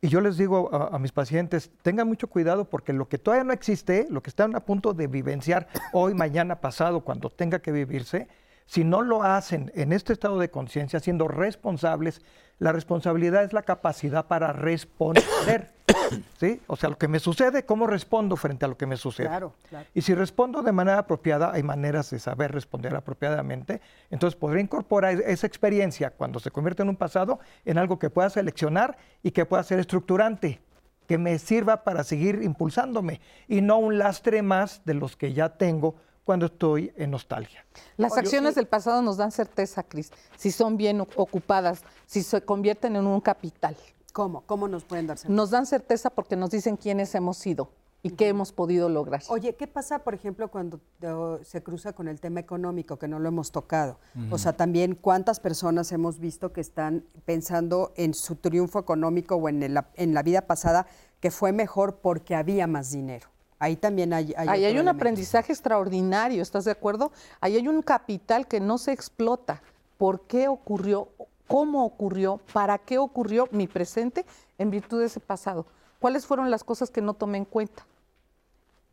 Y yo les digo a, a mis pacientes, tengan mucho cuidado porque lo que todavía no existe, lo que están a punto de vivenciar hoy, mañana, pasado, cuando tenga que vivirse, si no lo hacen en este estado de conciencia, siendo responsables, la responsabilidad es la capacidad para responder. ¿sí? O sea, lo que me sucede, ¿cómo respondo frente a lo que me sucede?
Claro, claro.
Y si respondo de manera apropiada, hay maneras de saber responder apropiadamente. Entonces podré incorporar esa experiencia cuando se convierte en un pasado en algo que pueda seleccionar y que pueda ser estructurante, que me sirva para seguir impulsándome y no un lastre más de los que ya tengo cuando estoy en nostalgia.
Las acciones del pasado nos dan certeza, Cris, si son bien ocupadas, si se convierten en un capital.
¿Cómo? ¿Cómo nos pueden dar certeza?
Nos dan certeza porque nos dicen quiénes hemos sido y qué hemos podido lograr.
Oye, ¿qué pasa, por ejemplo, cuando te- se cruza con el tema económico, que no lo hemos tocado? O sea, también cuántas personas hemos visto que están pensando en su triunfo económico o en, el- en la vida pasada que fue mejor porque había más dinero. Ahí también hay... hay
Ahí hay un
elemento.
aprendizaje extraordinario, ¿estás de acuerdo? Ahí hay un capital que no se explota, por qué ocurrió, cómo ocurrió, para qué ocurrió mi presente en virtud de ese pasado. ¿Cuáles fueron las cosas que no tomé en cuenta?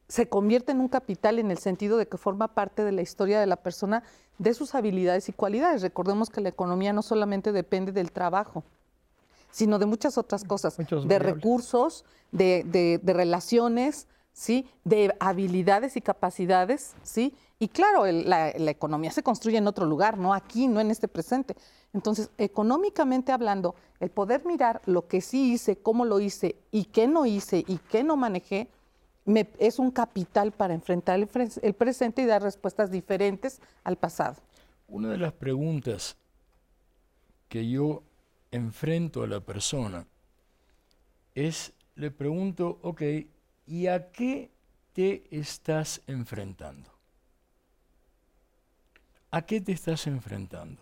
Se convierte en un capital en el sentido de que forma parte de la historia de la persona, de sus habilidades y cualidades. Recordemos que la economía no solamente depende del trabajo, sino de muchas otras cosas, de recursos, de, relaciones, ¿sí? de habilidades y capacidades, ¿sí? Y claro, la, economía se construye en otro lugar, no aquí, no en este presente. Entonces, económicamente hablando, el poder mirar lo que sí hice, cómo lo hice y qué no hice y qué no manejé, es un capital para enfrentar el, el presente y dar respuestas diferentes al pasado.
Una de las preguntas que yo enfrento a la persona es, le pregunto, ok, ¿y a qué te estás enfrentando? ¿A qué te estás enfrentando?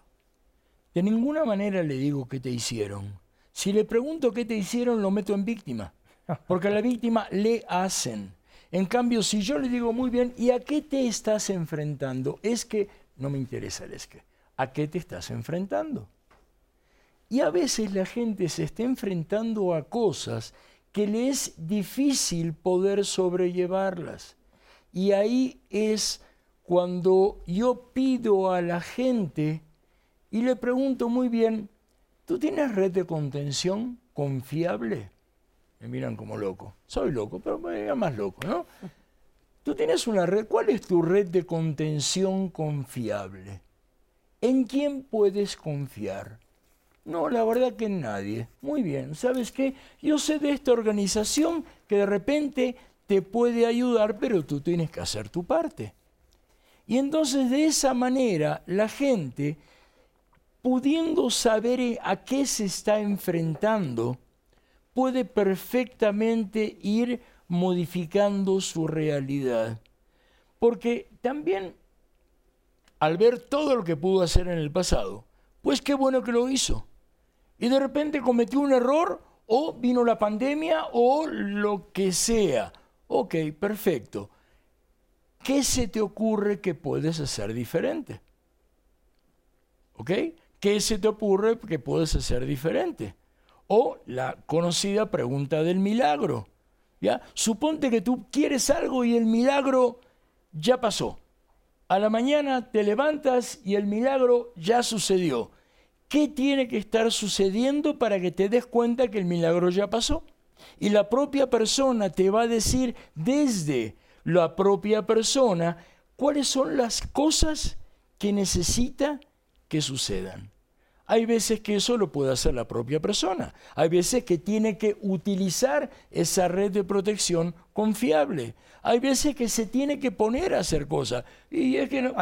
De ninguna manera le digo qué te hicieron. Si le pregunto qué te hicieron, lo meto en víctima. Porque a la víctima le hacen. En cambio, si yo le digo muy bien, ¿y a qué te estás enfrentando? Es que no me interesa el es. ¿A qué te estás enfrentando? Y a veces la gente se está enfrentando a cosas que le es difícil poder sobrellevarlas. Y ahí es cuando yo pido a la gente y le pregunto muy bien, ¿tú tienes red de contención confiable? Me miran como loco. Soy loco, pero me digan más loco, ¿no? Tú tienes una red, ¿cuál es tu red de contención confiable? ¿En quién puedes confiar? No, la verdad que nadie. Muy bien, ¿sabes qué? Yo sé de esta organización que de repente te puede ayudar, pero tú tienes que hacer tu parte. Y entonces de esa manera la gente, pudiendo saber a qué se está enfrentando, puede perfectamente ir modificando su realidad. Porque también al ver todo lo que pudo hacer en el pasado, pues qué bueno que lo hizo. Y de repente cometió un error o vino la pandemia o lo que sea. Ok, perfecto. ¿qué se te ocurre que puedes hacer diferente? ¿Ok? ¿Qué se te ocurre que puedes hacer diferente? O la conocida pregunta del milagro. ¿Ya? Suponte que tú quieres algo y el milagro ya pasó. A la mañana te levantas y el milagro ya sucedió. ¿Qué tiene que estar sucediendo para que te des cuenta que el milagro ya pasó? Y la propia persona te va a decir desde la propia persona cuáles son las cosas que necesita que sucedan. Hay veces que eso lo puede hacer la propia persona. Hay veces que tiene que utilizar esa red de protección confiable. Hay veces que se tiene que poner a hacer cosas. Y es que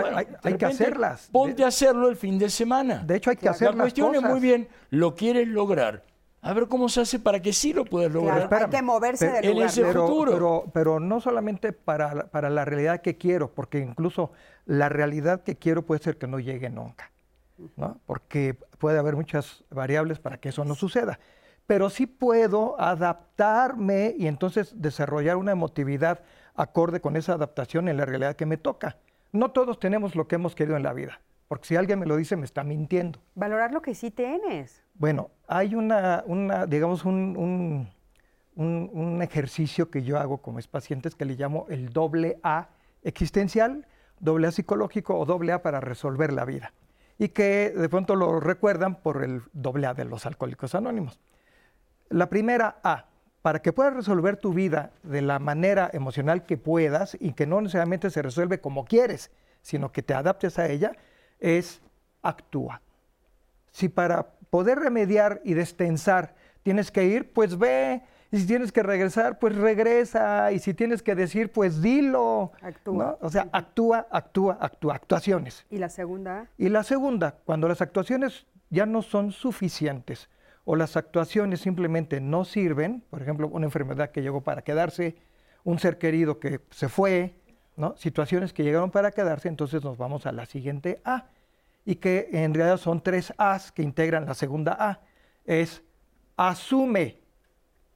hay, que hacerlas.
Ponte a hacerlo el fin de semana.
De hecho, hay que hacer
La cuestión es muy bien, lo quieres lograr a ver cómo se hace para que sí lo puedas lograr.
hay que moverse del lugar.
pero, Pero, no solamente para, para, la realidad que quiero, porque incluso la realidad que quiero puede ser que no llegue nunca, ¿no? porque puede haber muchas variables para que eso no suceda. Pero sí puedo adaptarme y entonces desarrollar una emotividad acorde con esa adaptación en la realidad que me toca. No todos tenemos lo que hemos querido en la vida. Porque si alguien me lo dice, me está mintiendo.
Valorar lo que sí tienes.
Bueno, hay una, una digamos, un, un, ejercicio que yo hago con mis pacientes que le llamo el doble A existencial, doble A psicológico o doble A para resolver la vida. Y que de pronto lo recuerdan por el doble A de los alcohólicos anónimos. La primera A, para que puedas resolver tu vida de la manera emocional que puedas y que no necesariamente se resuelve como quieres, sino que te adaptes a ella, es actúa. Si para poder remediar y destensar tienes que ir, pues ve. Y si tienes que regresar, pues regresa. Y si tienes que decir, pues dilo. Actúa. O sea, actúa, actúa, actúa. Actuaciones.
¿Y la segunda?
Y la segunda, cuando las actuaciones ya no son suficientes o las actuaciones simplemente no sirven, por ejemplo, una enfermedad que llegó para quedarse, un ser querido que se fue, situaciones que llegaron para quedarse, entonces nos vamos a la siguiente A, y que en realidad son tres A's que integran la segunda A. Es asume,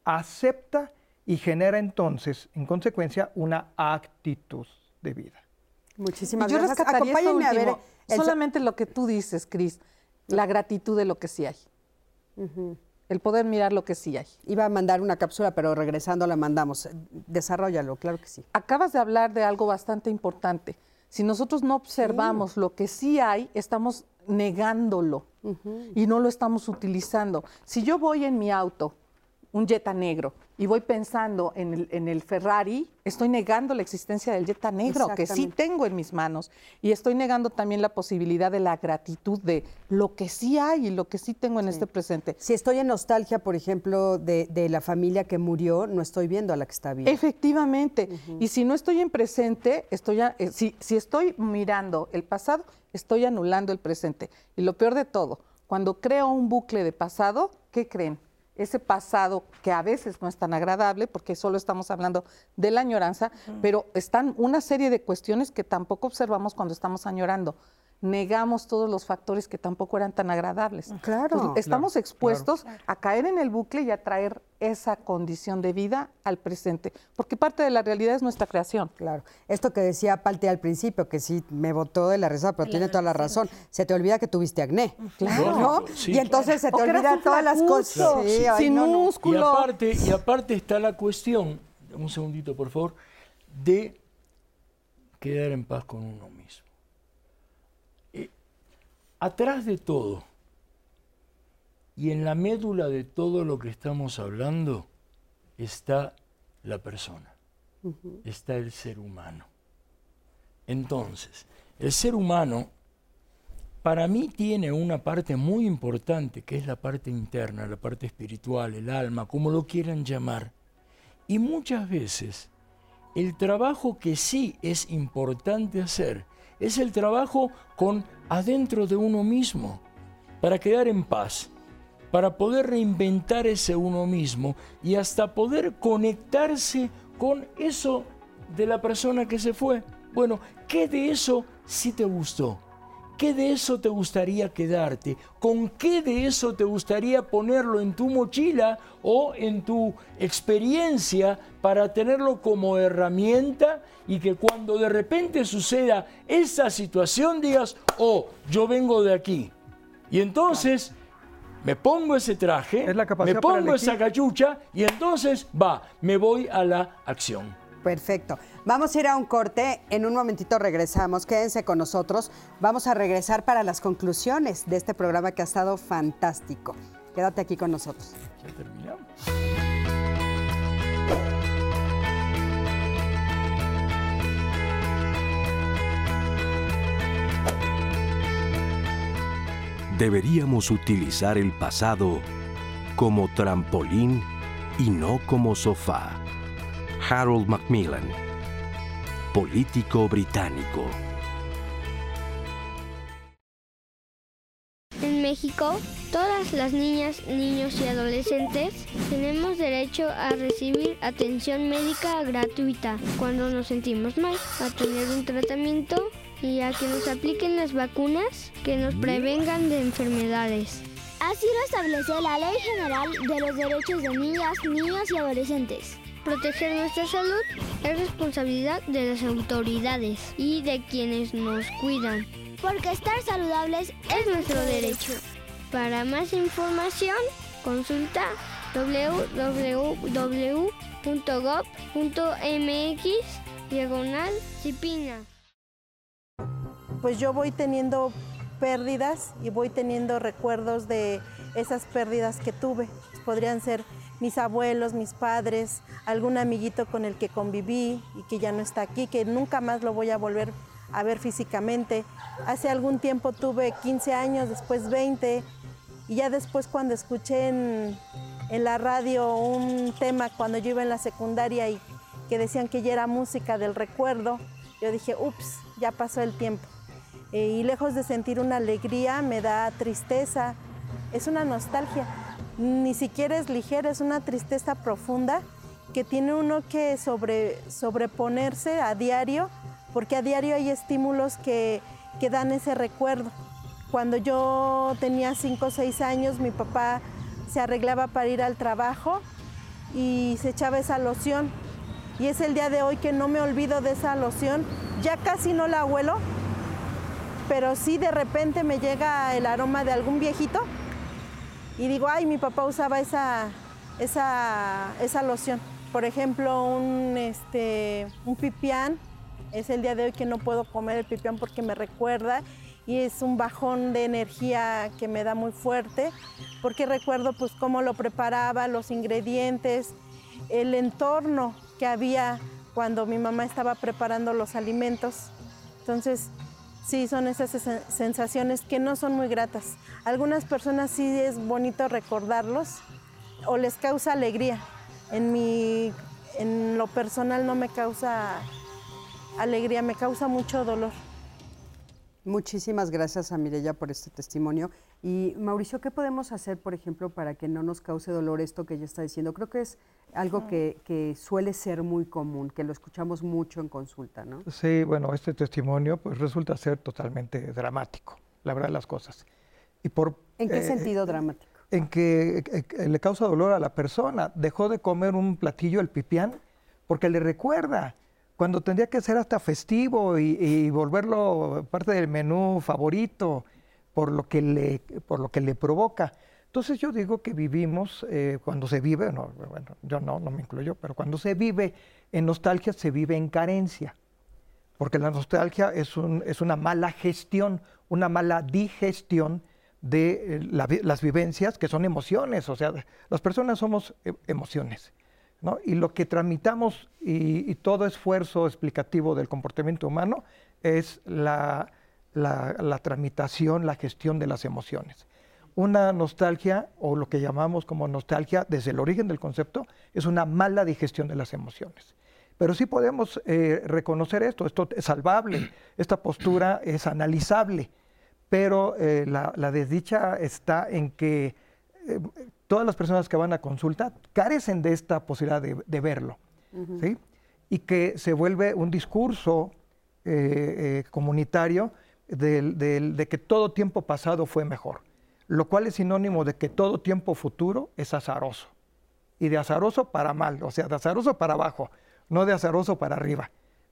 acepta y genera entonces, en consecuencia, una actitud de vida.
Muchísimas
yo
gracias. Acompáñenme a ver el-
solamente lo que tú dices, Cris, la gratitud de lo que sí hay. El poder mirar lo que sí hay.
Iba a mandar una cápsula, pero regresando la mandamos. Desarrollalo, claro que sí.
Acabas de hablar de algo bastante importante. Si nosotros no observamos lo que sí hay, estamos negándolo y no lo estamos utilizando. Si yo voy en mi auto, un Jetta negro, y voy pensando en el, en el Ferrari, estoy negando la existencia del Jetta negro, que sí tengo en mis manos. Y estoy negando también la posibilidad de la gratitud de lo que sí hay y lo que sí tengo en este presente.
Si estoy en nostalgia, por ejemplo, de, de la familia que murió, no estoy viendo a la que está viva.
Efectivamente. Y si no estoy en presente, estoy a- eh, si, si estoy mirando el pasado, estoy anulando el presente. Y lo peor de todo, cuando creo un bucle de pasado, ¿qué creen? Ese pasado que a veces no es tan agradable, porque solo estamos hablando de la añoranza, pero están una serie de cuestiones que tampoco observamos cuando estamos añorando. Negamos todos los factores que tampoco eran tan agradables.
Claro.
Entonces, estamos
Claro,
expuestos a caer en el bucle y a traer esa condición de vida al presente, porque parte de la realidad es nuestra creación.
Claro. Esto que decía Palte al principio, que sí me botó de la risa, pero tiene toda la razón. Se te olvida que tuviste acné.
Claro.
¿no?
Sí,
y entonces se te
O que eras
olvidan
un
todas las cosas. Sí, ay,
sin
no, no.
Y
músculo.
aparte, y aparte está la cuestión, un segundito por favor, de quedar en paz con uno mismo. Atrás de todo y en la médula de todo lo que estamos hablando está la persona, está el ser humano. Entonces, el ser humano para mí tiene una parte muy importante, que es la parte interna, la parte espiritual, el alma, como lo quieran llamar. Y muchas veces el trabajo que sí es importante hacer es el trabajo con adentro de uno mismo, para quedar en paz, para poder reinventar ese uno mismo y hasta poder conectarse con eso de la persona que se fue. Bueno, ¿qué de eso sí te gustó? ¿Qué de eso te gustaría quedarte? ¿Con qué de eso te gustaría ponerlo en tu mochila o en tu experiencia para tenerlo como herramienta y que cuando de repente suceda esa situación digas, oh, yo vengo de aquí? Y entonces me pongo ese traje,
Es la capacidad
me pongo esa cachucha y entonces va, me voy a la acción.
Perfecto. Vamos a ir a un corte. En un momentito regresamos. Quédense con nosotros. Vamos a regresar para las conclusiones de este programa que ha estado fantástico. Quédate aquí con nosotros.
Ya terminamos.
Deberíamos utilizar el pasado como trampolín y no como sofá. Harold Macmillan, político británico.
En México, todas las niñas, niños y adolescentes tenemos derecho a recibir atención médica gratuita cuando nos sentimos mal, a tener un tratamiento y a que nos apliquen las vacunas que nos prevengan de enfermedades.
Así lo establece la Ley General de los Derechos de Niñas, Niños y Adolescentes.
Proteger nuestra salud es responsabilidad de las autoridades y de quienes nos cuidan.
Porque estar saludables
Es nuestro derecho. Para más información, consulta www.gov.mx diagonal Cipina.
pues yo voy teniendo pérdidas y voy teniendo recuerdos de esas pérdidas que tuve. Podrían ser mis abuelos, mis padres, algún amiguito con el que conviví y que ya no está aquí, que nunca más lo voy a volver a ver físicamente. Hace algún tiempo tuve 15 años, después 20, y ya después cuando escuché en, la radio un tema cuando yo iba en la secundaria y que decían que ya era música del recuerdo, yo dije, ups, ya pasó el tiempo. Eh, y lejos de sentir una alegría, me da tristeza, es una nostalgia. Ni siquiera es ligera, es una tristeza profunda que tiene uno que sobre, sobreponerse a diario, porque a diario hay estímulos que, que dan ese recuerdo. Cuando yo tenía 5 o 6 años, mi papá se arreglaba para ir al trabajo y se echaba esa loción. y es el día de hoy que no me olvido de esa loción. Ya casi no la huelo, pero sí de repente me llega el aroma de algún viejito y digo, ay, mi papá usaba esa, esa, esa loción. Por ejemplo, un, este, un pipián, es el día de hoy que no puedo comer el pipián porque me recuerda y es un bajón de energía que me da muy fuerte, porque recuerdo pues cómo lo preparaba, los ingredientes, el entorno que había cuando mi mamá estaba preparando los alimentos. Entonces, sí, son esas sensaciones que no son muy gratas. Algunas personas sí es bonito recordarlos o les causa alegría. En mi en lo personal no me causa alegría, me causa mucho dolor.
Muchísimas gracias a Mirella por este testimonio. Y Mauricio, ¿qué podemos hacer, por ejemplo, para que no nos cause dolor esto que ella está diciendo? Creo que es algo que, suele ser muy común, que lo escuchamos mucho en consulta, ¿no?
Sí, bueno, este testimonio pues resulta ser totalmente dramático, la verdad de las cosas.
Y por, ¿En qué eh, sentido dramático?
En que eh, le causa dolor a la persona. Dejó de comer un platillo, el pipián, porque le recuerda cuando tendría que ser hasta festivo y, volverlo parte del menú favorito por lo que le, por lo que le provoca. Entonces yo digo que vivimos, eh, cuando se vive, no, bueno, yo no, no me incluyo, pero cuando se vive en nostalgia, se vive en carencia. Porque la nostalgia es, un, es una mala gestión, una mala digestión de eh, las vivencias que son emociones. O sea, las personas somos eh, emociones. Y lo que tramitamos y, todo esfuerzo explicativo del comportamiento humano es la, tramitación, la gestión de las emociones. Una nostalgia, o lo que llamamos como nostalgia desde el origen del concepto, es una mala digestión de las emociones. Pero sí podemos eh, reconocer esto, esto es salvable, esta postura es analizable, pero eh, la, desdicha está en que eh, todas las personas que van a consulta carecen de esta posibilidad de, verlo, ¿sí? Y que se vuelve un discurso eh, de que todo tiempo pasado fue mejor, lo cual es sinónimo de que todo tiempo futuro es azaroso. Y de azaroso para mal, o sea, de azaroso para abajo, no de azaroso para arriba,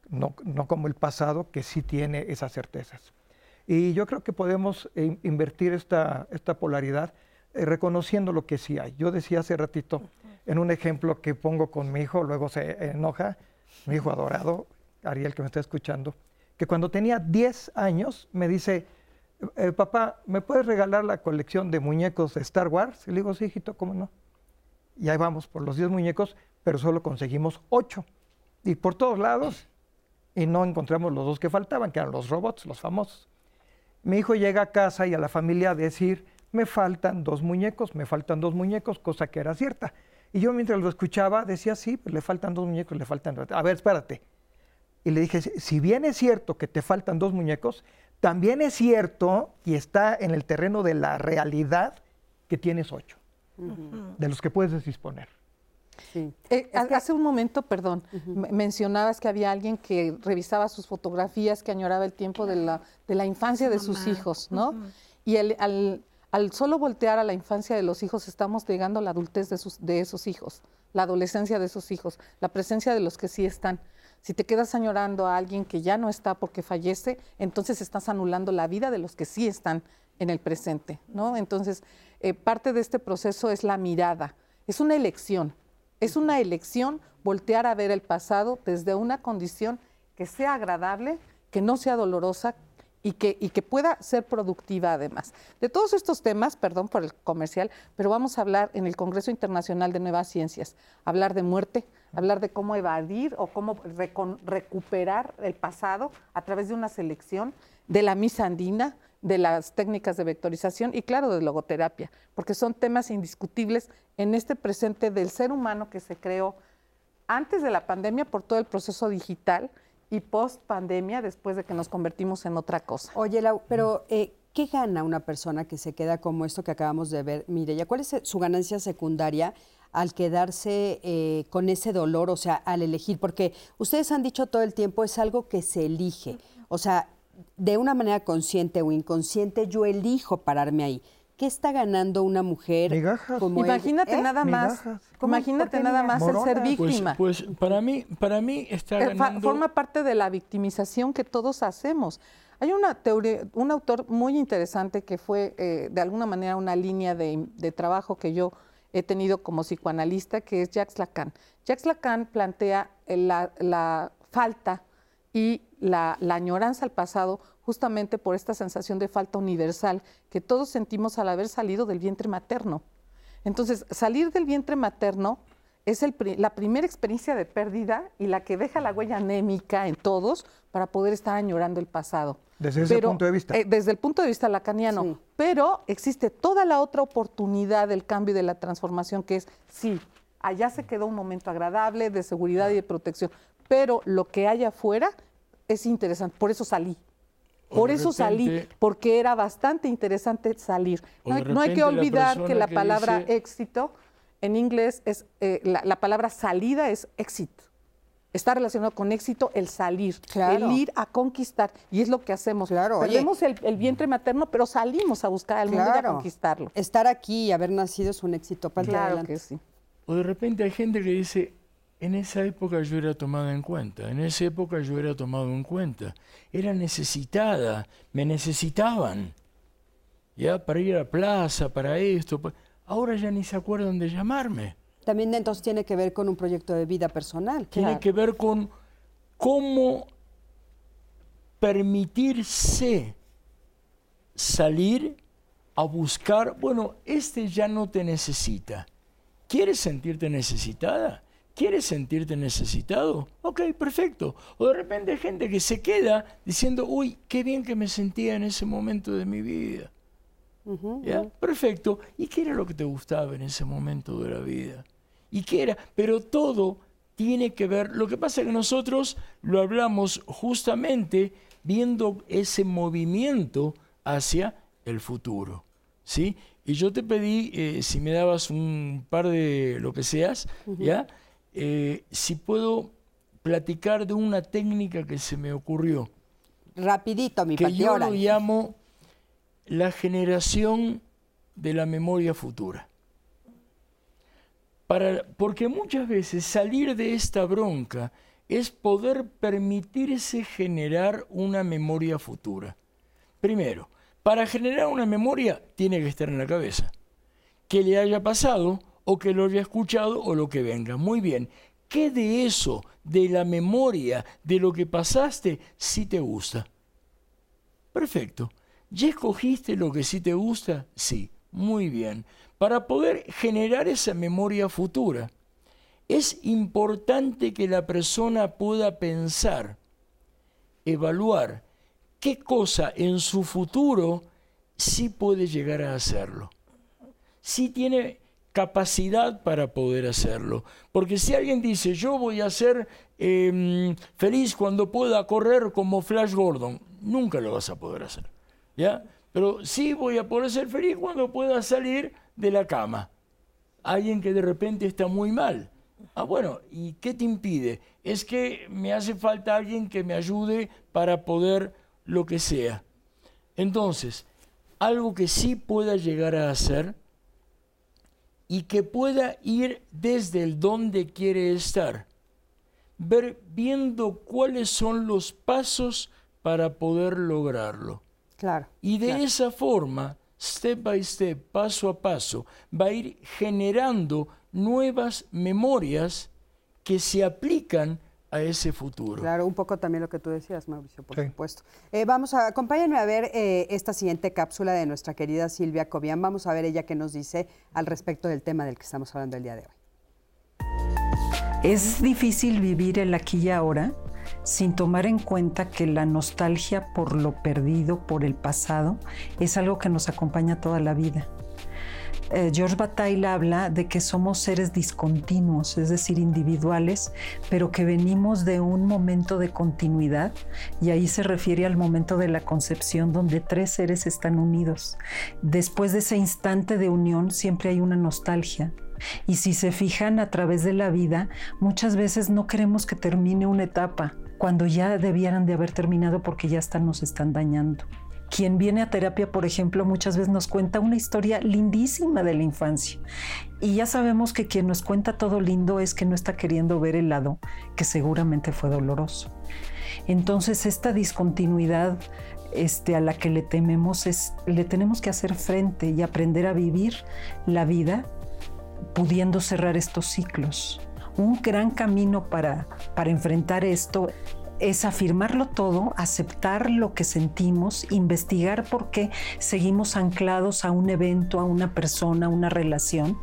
no, no como el pasado que sí tiene esas certezas. Y yo creo que podemos invertir esta, esta polaridad eh, reconociendo lo que sí hay. Yo decía hace ratito, en un ejemplo que pongo con mi hijo, luego se enoja, mi hijo adorado, Ariel que me está escuchando, que cuando tenía 10 años me dice, eh, papá, ¿me puedes regalar la colección de muñecos de Star Wars? Y le digo, sí, hijito, ¿cómo no? Y ahí vamos por los 10 muñecos, pero solo conseguimos 8. Y por todos lados, y no encontramos los dos que faltaban, que eran los robots, los famosos. Mi hijo llega a casa y a la familia a decir, me faltan dos muñecos, me faltan dos muñecos, cosa que era cierta. Y yo mientras lo escuchaba decía, sí, pues le faltan dos muñecos, le faltan. A ver, espérate. Y le dije, si bien es cierto que te faltan dos muñecos, también es cierto y está en el terreno de la realidad que tienes ocho, de los que puedes disponer.
Eh, hace un momento, perdón, mencionabas que había alguien que revisaba sus fotografías, que añoraba el tiempo de la, de la infancia de sus hijos, ¿no? Y el, al, al solo voltear a la infancia de los hijos, estamos llegando a la adultez de, sus, de esos hijos, la adolescencia de esos hijos, la presencia de los que sí están. Si te quedas añorando a alguien que ya no está porque fallece, entonces estás anulando la vida de los que sí están en el presente, ¿no? Entonces, eh, parte de este proceso es la mirada, es una elección, es una elección voltear a ver el pasado desde una condición que sea agradable, que no sea dolorosa, y que, pueda ser productiva además. De todos estos temas, perdón por el comercial, pero vamos a hablar en el Congreso Internacional de Nuevas Ciencias, hablar de muerte, hablar de cómo evadir o cómo recuperar el pasado a través de una selección, de la misa andina, de las técnicas de vectorización y claro, de logoterapia, porque son temas indiscutibles en este presente del ser humano que se creó antes de la pandemia por todo el proceso digital y post pandemia después de que nos convertimos en otra cosa.
Oye, Lau, pero eh, ¿qué gana una persona que se queda como esto que acabamos de ver? Mireya, ¿cuál es su ganancia secundaria al quedarse eh, con ese dolor, o sea, al elegir? Porque ustedes han dicho todo el tiempo, es algo que se elige. O sea, de una manera consciente o inconsciente, yo elijo pararme ahí. ¿Qué está ganando una mujer?
Migajas.
como?
Imagínate
¿Eh?
nada más, imagínate
¿Por qué
nada más el ser
Moronas.
Pues,
víctima.
pues para mí, para mí está
Eh, fa-
ganando.
Forma parte de la victimización que todos hacemos. Hay una teoría, un autor muy interesante que fue eh, de alguna manera una línea de, de trabajo que yo he tenido como psicoanalista, que es Jacques Lacan. Jacques Lacan plantea eh, la, la falta y la, la añoranza al pasado justamente por esta sensación de falta universal que todos sentimos al haber salido del vientre materno. Entonces, salir del vientre materno es el la primera experiencia de pérdida y la que deja la huella anémica en todos para poder estar añorando el pasado.
Desde ese punto de vista.
eh, desde el punto de vista lacaniano.
Sí.
Pero existe toda la otra oportunidad del cambio y de la transformación, que es, sí, allá se quedó un momento agradable de seguridad y de protección, pero lo que hay afuera es interesante. Por eso salí. Por eso salí, porque era bastante interesante salir. No hay, no hay que
la
olvidar que la
que
palabra
dice-
éxito en inglés es, eh, la, la palabra salida es exit. Está relacionado con éxito el salir,
Claro.
el ir a conquistar. Y es lo que hacemos.
Claro.
Perdemos el, el vientre materno, pero salimos a buscar al mundo y a
Claro.
conquistarlo.
Estar aquí y haber nacido es un éxito. Para
Claro
adelante.
que sí.
O de repente hay gente que dice, en esa época yo era tomada en cuenta, en esa época yo era tomado en cuenta, era necesitada, me necesitaban, ya para ir a la plaza, para esto, ahora ya ni se acuerdan de llamarme.
También entonces tiene que ver con un proyecto de vida personal.
Tiene
Claro.
que ver con cómo permitirse salir a buscar, bueno, este ya no te necesita. ¿Quieres sentirte necesitada? ¿Quieres sentirte necesitado? Ok, perfecto. O de repente hay gente que se queda diciendo, uy, qué bien que me sentía en ese momento de mi vida.
Ujú,
¿Ya?
ujú.
Perfecto. ¿Y qué era lo que te gustaba en ese momento de la vida? ¿Y qué era? Pero todo tiene que ver, lo que pasa es que nosotros lo hablamos justamente viendo ese movimiento hacia el futuro. ¿Sí? Y yo te pedí, eh, si me dabas un par de lo que seas, ¿ya? Eh, si puedo platicar de una técnica que se me ocurrió
Rapidito, mi
que yo lo llamo la generación de la memoria futura. Para, porque muchas veces salir de esta bronca es poder permitirse generar una memoria futura. Primero, para generar una memoria tiene que estar en la cabeza. Que le haya pasado o que lo haya escuchado o lo que venga. Muy bien. ¿Qué de eso, de la memoria, de lo que pasaste, sí te gusta? Perfecto. ¿Ya escogiste lo que sí te gusta? Sí, muy bien. Para poder generar esa memoria futura, es importante que la persona pueda pensar, evaluar qué cosa en su futuro sí puede llegar a hacerlo. Sí tiene capacidad para poder hacerlo. Porque si alguien dice, yo voy a ser em, feliz cuando pueda correr como Flash Gordon, nunca lo vas a poder hacer. ¿Ya? Pero sí voy a poder ser feliz cuando pueda salir de la cama. Alguien que de repente está muy mal. Ah, bueno, ¿y qué te impide? Es que me hace falta alguien que me ayude para poder lo que sea. Entonces, algo que sí pueda llegar a hacer y que pueda ir desde el donde quiere estar. Ver viendo cuáles son los pasos para poder lograrlo.
Claro.
Y de
claro.
esa forma, step by step, paso a paso, va a ir generando nuevas memorias que se aplican a ese futuro.
Claro, un poco también lo que tú decías, Mauricio, por
Sí.
supuesto. Eh, vamos a, acompáñenme a ver eh, esta siguiente cápsula de nuestra querida Silvia Cobian. Vamos a ver ella qué nos dice al respecto del tema del que estamos hablando el día de hoy.
Es difícil vivir el aquí y ahora sin tomar en cuenta que la nostalgia por lo perdido, por el pasado, es algo que nos acompaña toda la vida. Eh, George Bataille habla de que somos seres discontinuos, es decir, individuales, pero que venimos de un momento de continuidad y ahí se refiere al momento de la concepción donde tres seres están unidos. Después de ese instante de unión siempre hay una nostalgia, y si se fijan a través de la vida, muchas veces no queremos que termine una etapa cuando ya debieran de haber terminado porque ya hasta nos están dañando. Quien viene a terapia, por ejemplo, muchas veces nos cuenta una historia lindísima de la infancia. Y ya sabemos que quien nos cuenta todo lindo es que no está queriendo ver el lado que seguramente fue doloroso. Entonces, esta discontinuidad este, a la que le tememos es, le tenemos que hacer frente y aprender a vivir la vida pudiendo cerrar estos ciclos. Un gran camino para, para enfrentar esto es afirmarlo todo, aceptar lo que sentimos, investigar por qué seguimos anclados a un evento, a una persona, a una relación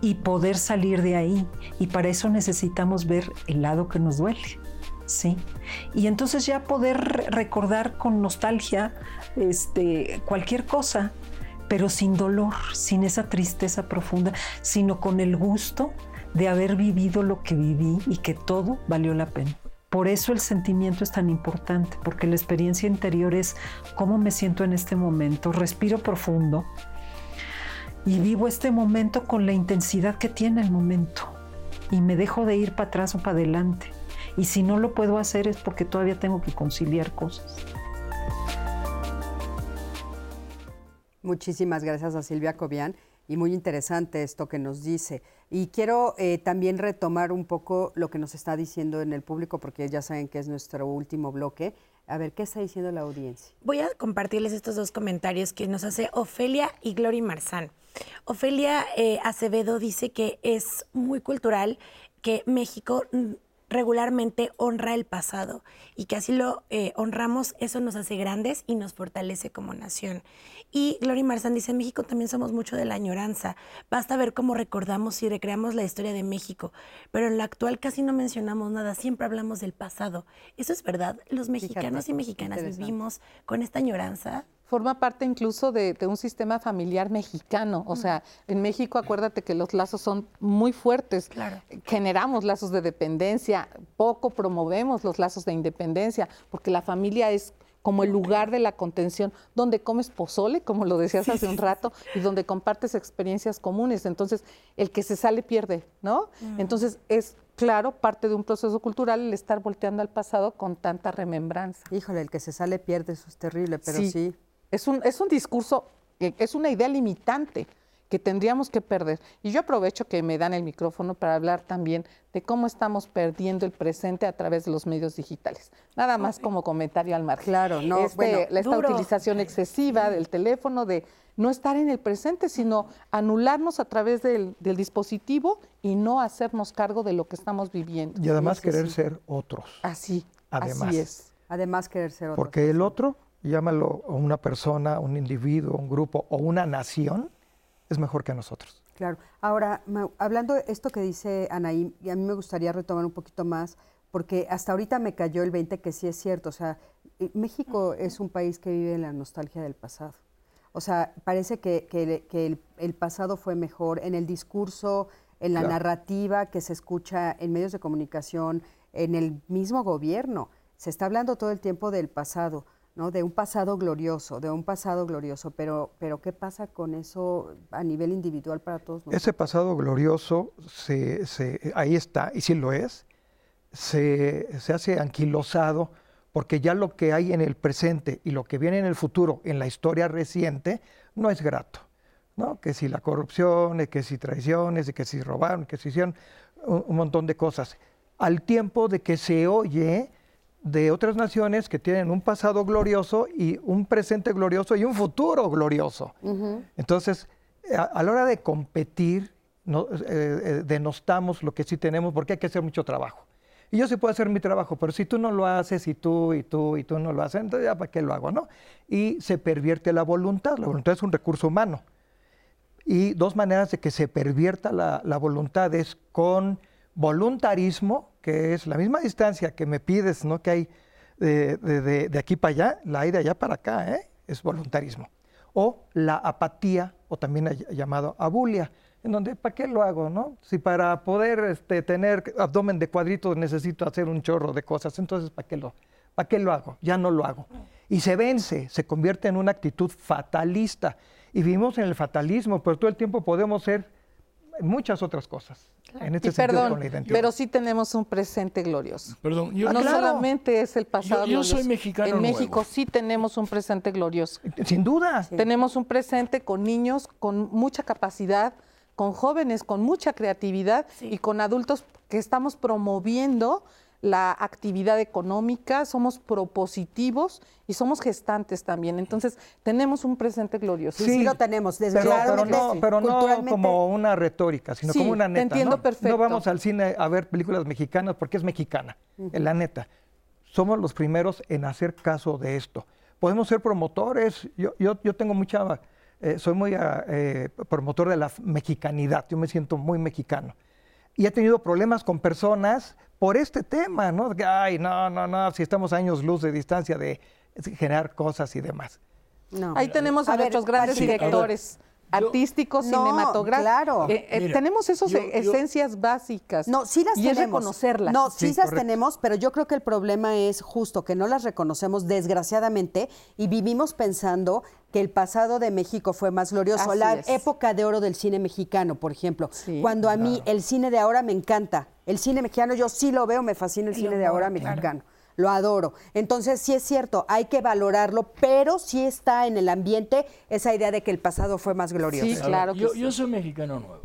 y poder salir de ahí. Y para eso necesitamos ver el lado que nos duele. ¿sí? Y entonces ya poder recordar con nostalgia este, cualquier cosa, pero sin dolor, sin esa tristeza profunda, sino con el gusto de haber vivido lo que viví y que todo valió la pena. Por eso el sentimiento es tan importante, porque la experiencia interior es cómo me siento en este momento, respiro profundo y vivo este momento con la intensidad que tiene el momento y me dejo de ir para atrás o para adelante. Y si no lo puedo hacer es porque todavía tengo que conciliar cosas.
Muchísimas gracias a Silvia Cobian y muy interesante esto que nos dice. Y quiero eh, también retomar un poco lo que nos está diciendo en el público, porque ya saben que es nuestro último bloque. A ver, ¿qué está diciendo la audiencia?
Voy a compartirles estos dos comentarios que nos hace Ofelia y Glory Marzán. Ofelia eh, Acevedo dice que es muy cultural que México regularmente honra el pasado y que así lo eh, honramos, eso nos hace grandes y nos fortalece como nación. Y Gloria Marzán dice, en México también somos mucho de la añoranza. Basta ver cómo recordamos y recreamos la historia de México, pero en la actual casi no mencionamos nada, siempre hablamos del pasado. ¿Eso es verdad? ¿Los mexicanos y mexicanas vivimos con esta añoranza?
forma parte incluso de, un sistema familiar mexicano. O sea, en México acuérdate que los lazos son muy fuertes. Generamos lazos de dependencia, poco promovemos los lazos de independencia, porque la familia es como el lugar de la contención, donde comes pozole, como lo decías hace un rato, y donde compartes experiencias comunes. Entonces, el que se sale pierde, ¿no? Mm. Entonces, es claro, parte de un proceso cultural el estar volteando al pasado con tanta remembranza.
Híjole, el que se sale pierde, eso es terrible, pero sí.
Es un, es un discurso, es una idea limitante que tendríamos que perder. Y yo aprovecho que me dan el micrófono para hablar también de cómo estamos perdiendo el presente a través de los medios digitales. Nada más como comentario al margen.
Claro, no,
este, bueno, esta utilización excesiva del teléfono, de no estar en el presente, sino anularnos a través del, dispositivo y no hacernos cargo de lo que estamos viviendo.
Y además querer ser otros.
Así, además. así es.
Además querer ser otros.
Porque el otro llámalo una persona, un individuo, un grupo o una nación, es mejor que nosotros.
Claro. Ahora, hablando de esto que dice Anaí, y a mí me gustaría retomar un poquito más, porque hasta ahorita me cayó el 20 que sí es cierto. O sea, eh, México es un país que vive en la nostalgia del pasado. O sea, parece que, el, pasado fue mejor en el discurso, en la narrativa que se escucha en medios de comunicación, en el mismo gobierno. Se está hablando todo el tiempo del pasado. ¿No? de un pasado glorioso, de un pasado glorioso, pero, pero ¿qué pasa con eso a nivel individual para todos nosotros?
Ese pasado glorioso, se, se, ahí está, y sí lo es, se, se, hace anquilosado porque ya lo que hay en el presente y lo que viene en el futuro, en la historia reciente, no es grato. ¿no? Que si la corrupción, que si traiciones, que si robaron, que si hicieron un montón de cosas. Al tiempo de que se oye de otras naciones que tienen un pasado glorioso y un presente glorioso y un futuro glorioso. Entonces, a, la hora de competir, no, eh, eh, denostamos lo que sí tenemos porque hay que hacer mucho trabajo. Y yo sí puedo hacer mi trabajo, pero si tú no lo haces y tú y tú y tú no lo haces, entonces ya para qué lo hago, ¿no? Y se pervierte la voluntad. La voluntad es un recurso humano. Y dos maneras de que se pervierta la, la voluntad es con voluntarismo, que es la misma distancia que me pides, ¿no? Que hay de, aquí para allá, la hay de allá para acá, ¿eh? es voluntarismo. O la apatía, o también llamado abulia, en donde, ¿para qué lo hago, no? Si para poder este, tener abdomen de cuadritos necesito hacer un chorro de cosas, entonces, ¿para qué, lo, ¿para qué lo hago? Ya no lo hago. Y se vence, se convierte en una actitud fatalista. Y vivimos en el fatalismo, pero todo el tiempo podemos ser muchas otras cosas. En este
Y
sentido,
perdón,
con la identidad.
pero sí tenemos un presente glorioso.
Perdón, yo-
no
Claro.
solamente es el pasado
Yo- yo soy mexicano
En
nuevo.
México sí tenemos un presente glorioso.
Sin duda.
Tenemos un presente con niños con mucha capacidad, con jóvenes con mucha creatividad y con adultos que estamos promoviendo la actividad económica, somos propositivos y somos gestantes también. Entonces, tenemos un presente glorioso.
Sí, sí lo tenemos,
Pero, pero
desgraciadamente,
no, pero no
culturalmente-
como una retórica, sino
Sí,
como una
te
neta.
entiendo
¿no?
perfecto.
No vamos al cine a ver películas mexicanas porque es mexicana, en la neta. Somos los primeros en hacer caso de esto. Podemos ser promotores. Yo, yo, yo tengo mucha, eh, soy muy ah, eh, promotor de la mexicanidad. Yo me siento muy mexicano. Y he tenido problemas con personas por este tema, ¿no? De que, Ay, no, no, no, si estamos a años luz de distancia de generar cosas y demás.
No.
Ahí tenemos a,
A ver,
nuestros grandes
Pati,
directores artísticos,
No,
cinematográficos.
claro.
Eh, eh,
Mira,
tenemos esas
yo-
esencias básicas.
No, sí las
y
tenemos.
es reconocerlas.
No, sí, las tenemos, pero yo creo que el problema es justo que no las reconocemos desgraciadamente y vivimos pensando que el pasado de México fue más glorioso.
Así
la
es.
época de oro del cine mexicano, por ejemplo. Cuando a mí el cine de ahora me encanta. El cine mexicano yo sí lo veo, me fascina el
El
cine de ahora
claro.
mexicano. Lo adoro. Entonces, sí es cierto, hay que valorarlo, pero sí está en el ambiente esa idea de que el pasado fue más glorioso.
A ver, yo, yo soy mexicano nuevo.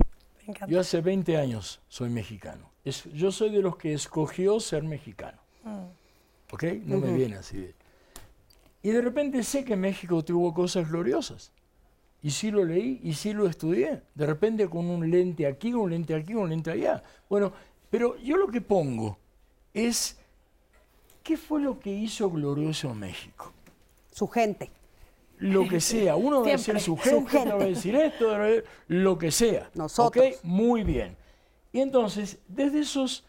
Yo hace 20 años soy mexicano. Es- yo soy de los que escogió ser mexicano. ¿Ok? No me viene así de... Y de repente sé que México tuvo cosas gloriosas. Y sí lo leí y sí lo estudié. De repente con un lente aquí, un lente aquí, un lente allá. Bueno, pero yo lo que pongo es, ¿qué fue lo que hizo glorioso México?
Su gente.
Lo que sea. Uno va a decir su
Su
gente, a
gente.
decir esto, a lo que sea.
Nosotros.
¿Ok? Muy bien. Y entonces, desde esos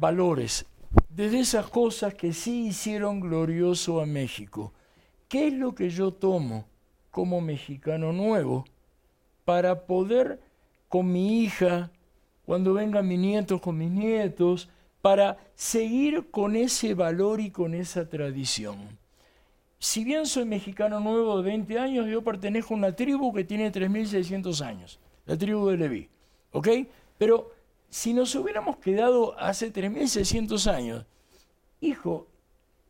valores, desde esas cosas que sí hicieron glorioso a México, ¿qué es lo que yo tomo como mexicano nuevo para poder con mi hija, cuando vengan mis nietos con mis nietos, para seguir con ese valor y con esa tradición? Si bien soy mexicano nuevo de 20 años, yo pertenezco a una tribu que tiene 3.600 años, la tribu de Leví. ¿Ok? Pero si nos hubiéramos quedado hace 3.600 años, hijo,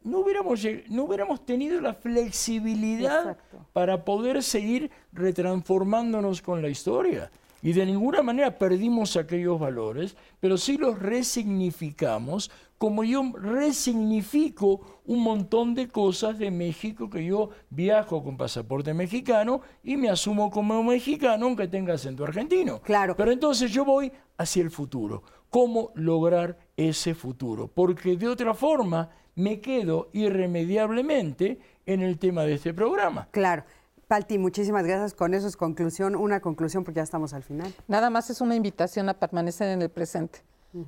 no hubiéramos, no hubiéramos tenido la flexibilidad para poder seguir retransformándonos con la historia. Y de ninguna manera perdimos aquellos valores, pero sí los resignificamos, como yo resignifico un montón de cosas de México que yo viajo con pasaporte mexicano y me asumo como mexicano aunque tenga acento argentino.
Claro.
Pero entonces yo voy hacia el futuro. ¿Cómo lograr ese futuro? Porque de otra forma me quedo irremediablemente en el tema de este programa.
Claro. Palti, muchísimas gracias. Con eso es conclusión, una conclusión porque ya estamos al final.
Nada más es una invitación a permanecer en el presente.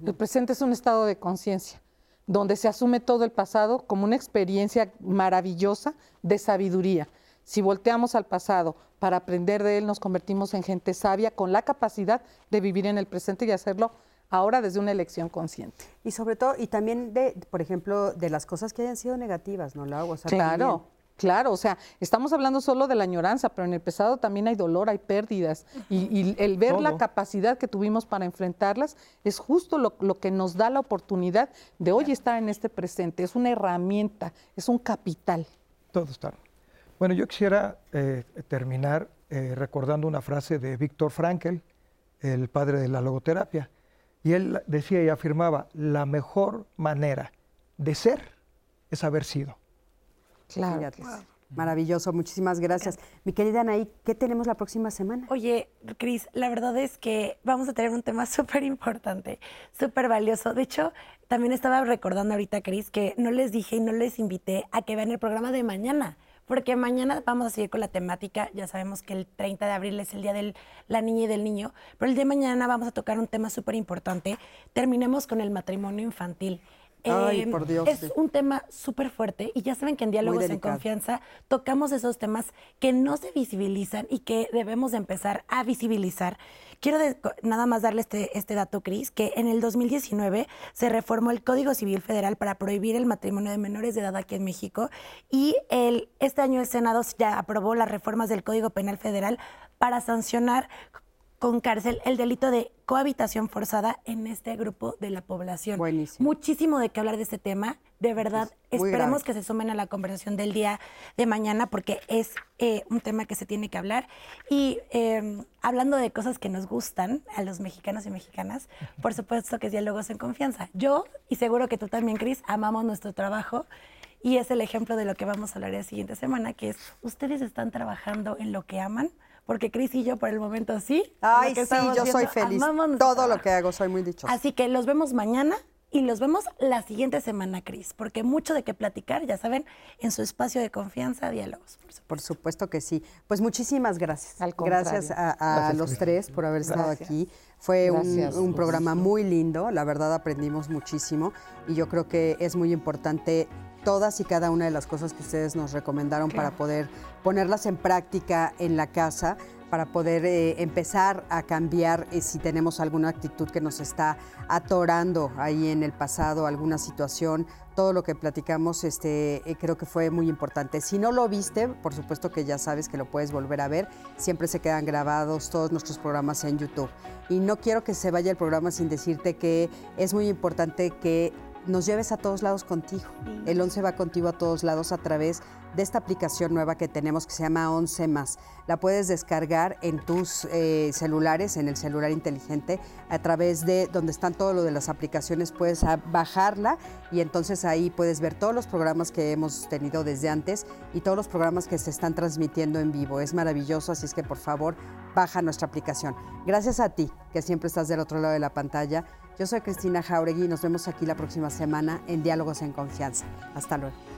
El presente es un estado de conciencia, donde se asume todo el pasado como una experiencia maravillosa de sabiduría. Si volteamos al pasado para aprender de él, nos convertimos en gente sabia con la capacidad de vivir en el presente y hacerlo ahora desde una elección consciente.
Y sobre todo, y también de, por ejemplo, de las cosas que hayan sido negativas, ¿no, Lau? O sea,
Claro,
también-
claro, o sea, estamos hablando solo de la añoranza, pero en el pasado también hay dolor, hay pérdidas, y, y el ver la capacidad que tuvimos para enfrentarlas es justo lo, lo que nos da la oportunidad de hoy estar en este presente, es una herramienta, es un capital.
Todo está. Bueno, yo quisiera eh, terminar eh, recordando una frase de Víctor Frankl, el padre de la logoterapia. Y él decía y afirmaba, la mejor manera de ser es haber sido.
Claro.
Fíjate. Maravilloso, muchísimas gracias. Mi querida Anaí, ¿qué tenemos la próxima semana?
Oye, Cris, la verdad es que vamos a tener un tema súper importante, súper valioso. De hecho, también estaba recordando ahorita, Cris, que no les dije y no les invité a que vean el programa de mañana, porque mañana vamos a seguir con la temática. Ya sabemos que el 30 de abril es el Día de la Niña y del Niño, pero el día de mañana vamos a tocar un tema súper importante. Terminemos con el matrimonio infantil.
Ay,
Eh,
por Dios,
Es
sí.
un tema súper fuerte y ya saben que en Diálogos en. Confianza tocamos esos temas que no se visibilizan y que debemos de empezar a visibilizar. Quiero de- nada más darle este, este dato, Cris, que en el 2019 se reformó el Código Civil Federal para prohibir el matrimonio de menores de edad aquí en México y el, este año el Senado ya aprobó las reformas del Código Penal Federal para sancionar con cárcel el delito de cohabitación forzada en este grupo de la población.
Buenísimo.
Muchísimo de qué hablar de este tema. De verdad,
muy
esperemos
grave.
que se sumen a la conversación del día de mañana porque es eh, un tema que se tiene que hablar. Y eh, hablando de cosas que nos gustan a los mexicanos y mexicanas, por supuesto que es diálogos en confianza. Yo, y seguro que tú también, Cris, amamos nuestro trabajo. Y es el ejemplo de lo que vamos a hablar la siguiente semana, que es, ustedes están trabajando en lo que aman, porque Cris y yo por el momento sí.
Ay, sí, yo soy feliz. Todo lo que hago, soy muy dichosa.
Así que los vemos mañana y los vemos la siguiente semana, Cris, porque mucho de qué platicar, ya saben, en su espacio de confianza, diálogos. por supuesto.
Por supuesto que sí. Pues muchísimas gracias.
Al contrario.
gracias a, a
Gracias,
los tres por haber estado
Gracias.
aquí. Fue un programa muy lindo, la verdad aprendimos muchísimo y yo creo que es muy importante todas y cada una de las cosas que ustedes nos recomendaron para poder ponerlas en práctica en la casa, para poder eh, empezar a cambiar eh, si tenemos alguna actitud que nos está atorando ahí en el pasado, alguna situación, todo lo que platicamos este, eh, creo que fue muy importante. Si no lo viste, por supuesto que ya sabes que lo puedes volver a ver. Siempre se quedan grabados todos nuestros programas en YouTube. Y no quiero que se vaya el programa sin decirte que es muy importante que nos lleves a todos lados contigo. El 11 va contigo a todos lados a través de esta aplicación nueva que tenemos que se llama 11 más. La puedes descargar en tus eh, celulares, en el celular inteligente, a través de donde están todo lo de las aplicaciones, puedes bajarla y entonces ahí puedes ver todos los programas que hemos tenido desde antes y todos los programas que se están transmitiendo en vivo. Es maravilloso, así es que por favor baja nuestra aplicación. Gracias a ti, que siempre estás del otro lado de la pantalla. Yo soy Cristina Jauregui y nos vemos aquí la próxima semana en Diálogos en Confianza. Hasta luego.